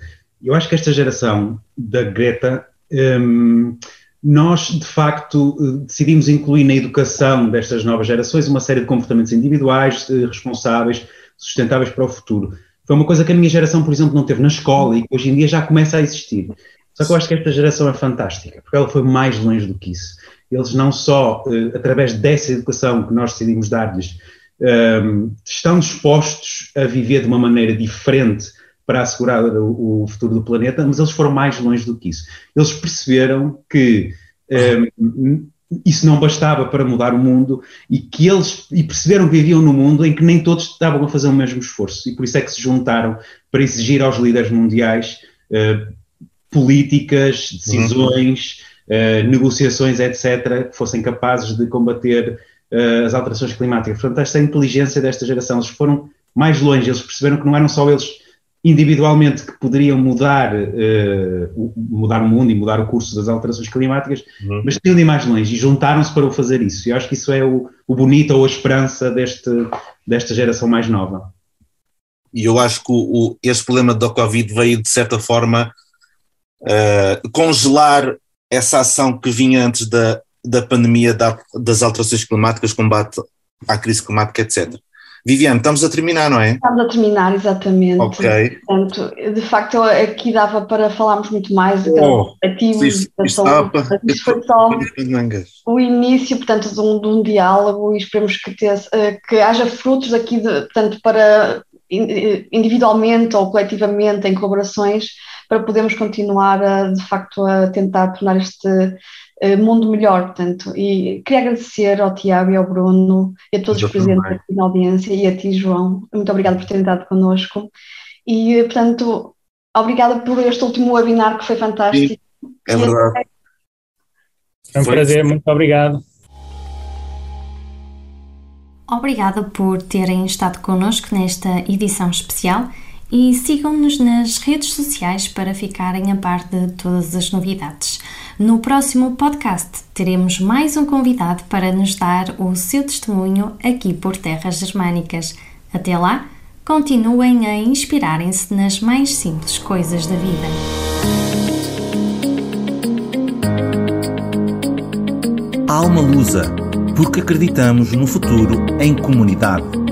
Eu acho que esta geração da Greta, um, nós de facto decidimos incluir na educação destas novas gerações uma série de comportamentos individuais, eh, responsáveis, sustentáveis para o futuro. Foi uma coisa que a minha geração, por exemplo, não teve na escola e que hoje em dia já começa a existir. Só que eu acho que esta geração é fantástica, porque ela foi mais longe do que isso. Eles não só, uh, através dessa educação que nós decidimos dar-lhes, um, ehm, estão dispostos a viver de uma maneira diferente para assegurar o, o, futuro do planeta, mas eles foram mais longe do que isso. Eles perceberam que um, ehm, isso não bastava para mudar o mundo e que eles e perceberam que viviam num mundo em que nem todos estavam a fazer o mesmo esforço e por isso é que se juntaram para exigir aos líderes mundiais uh, políticas, decisões, uhum. uh, negociações, etc., que fossem capazes de combater uh, as alterações climáticas. Portanto, esta inteligência desta geração, eles foram mais longe, eles perceberam que não eram só eles individualmente que poderiam mudar, uh, mudar o mundo e mudar o curso das alterações climáticas, uhum. mas tinham de ir mais longe e juntaram-se para o fazer isso. E eu acho que isso é o, o bonito ou a esperança deste, desta geração mais nova. E eu acho que o, o, esse problema da Covid veio, de certa forma, uh, congelar essa ação que vinha antes da, da pandemia da, das alterações climáticas, combate à crise climática, etc. Viviane, estamos a terminar, não é? Estamos a terminar, exatamente. Ok. Portanto, de facto, aqui dava para falarmos muito mais oh, ativos da saúde. Isto foi só o início, portanto, de um, de um diálogo e esperemos que, eh, que haja frutos aqui, de, portanto, para individualmente ou coletivamente, em colaborações, para podermos continuar a, de facto a tentar tornar este uh, mundo melhor, portanto, e queria agradecer ao Tiago e ao Bruno e a todos os presentes aqui na audiência e a ti, João, muito obrigada por terem estado connosco e, portanto, obrigada por este último webinar que foi fantástico. Sim, é verdade. É um prazer, muito obrigado. Obrigada por terem estado connosco nesta edição especial e sigam-nos nas redes sociais para ficarem a par de todas as novidades. No próximo podcast teremos mais um convidado para nos dar o seu testemunho aqui por terras germânicas. Até lá, continuem a inspirarem-se nas mais simples coisas da vida. Alma Lusa, porque acreditamos no futuro em comunidade.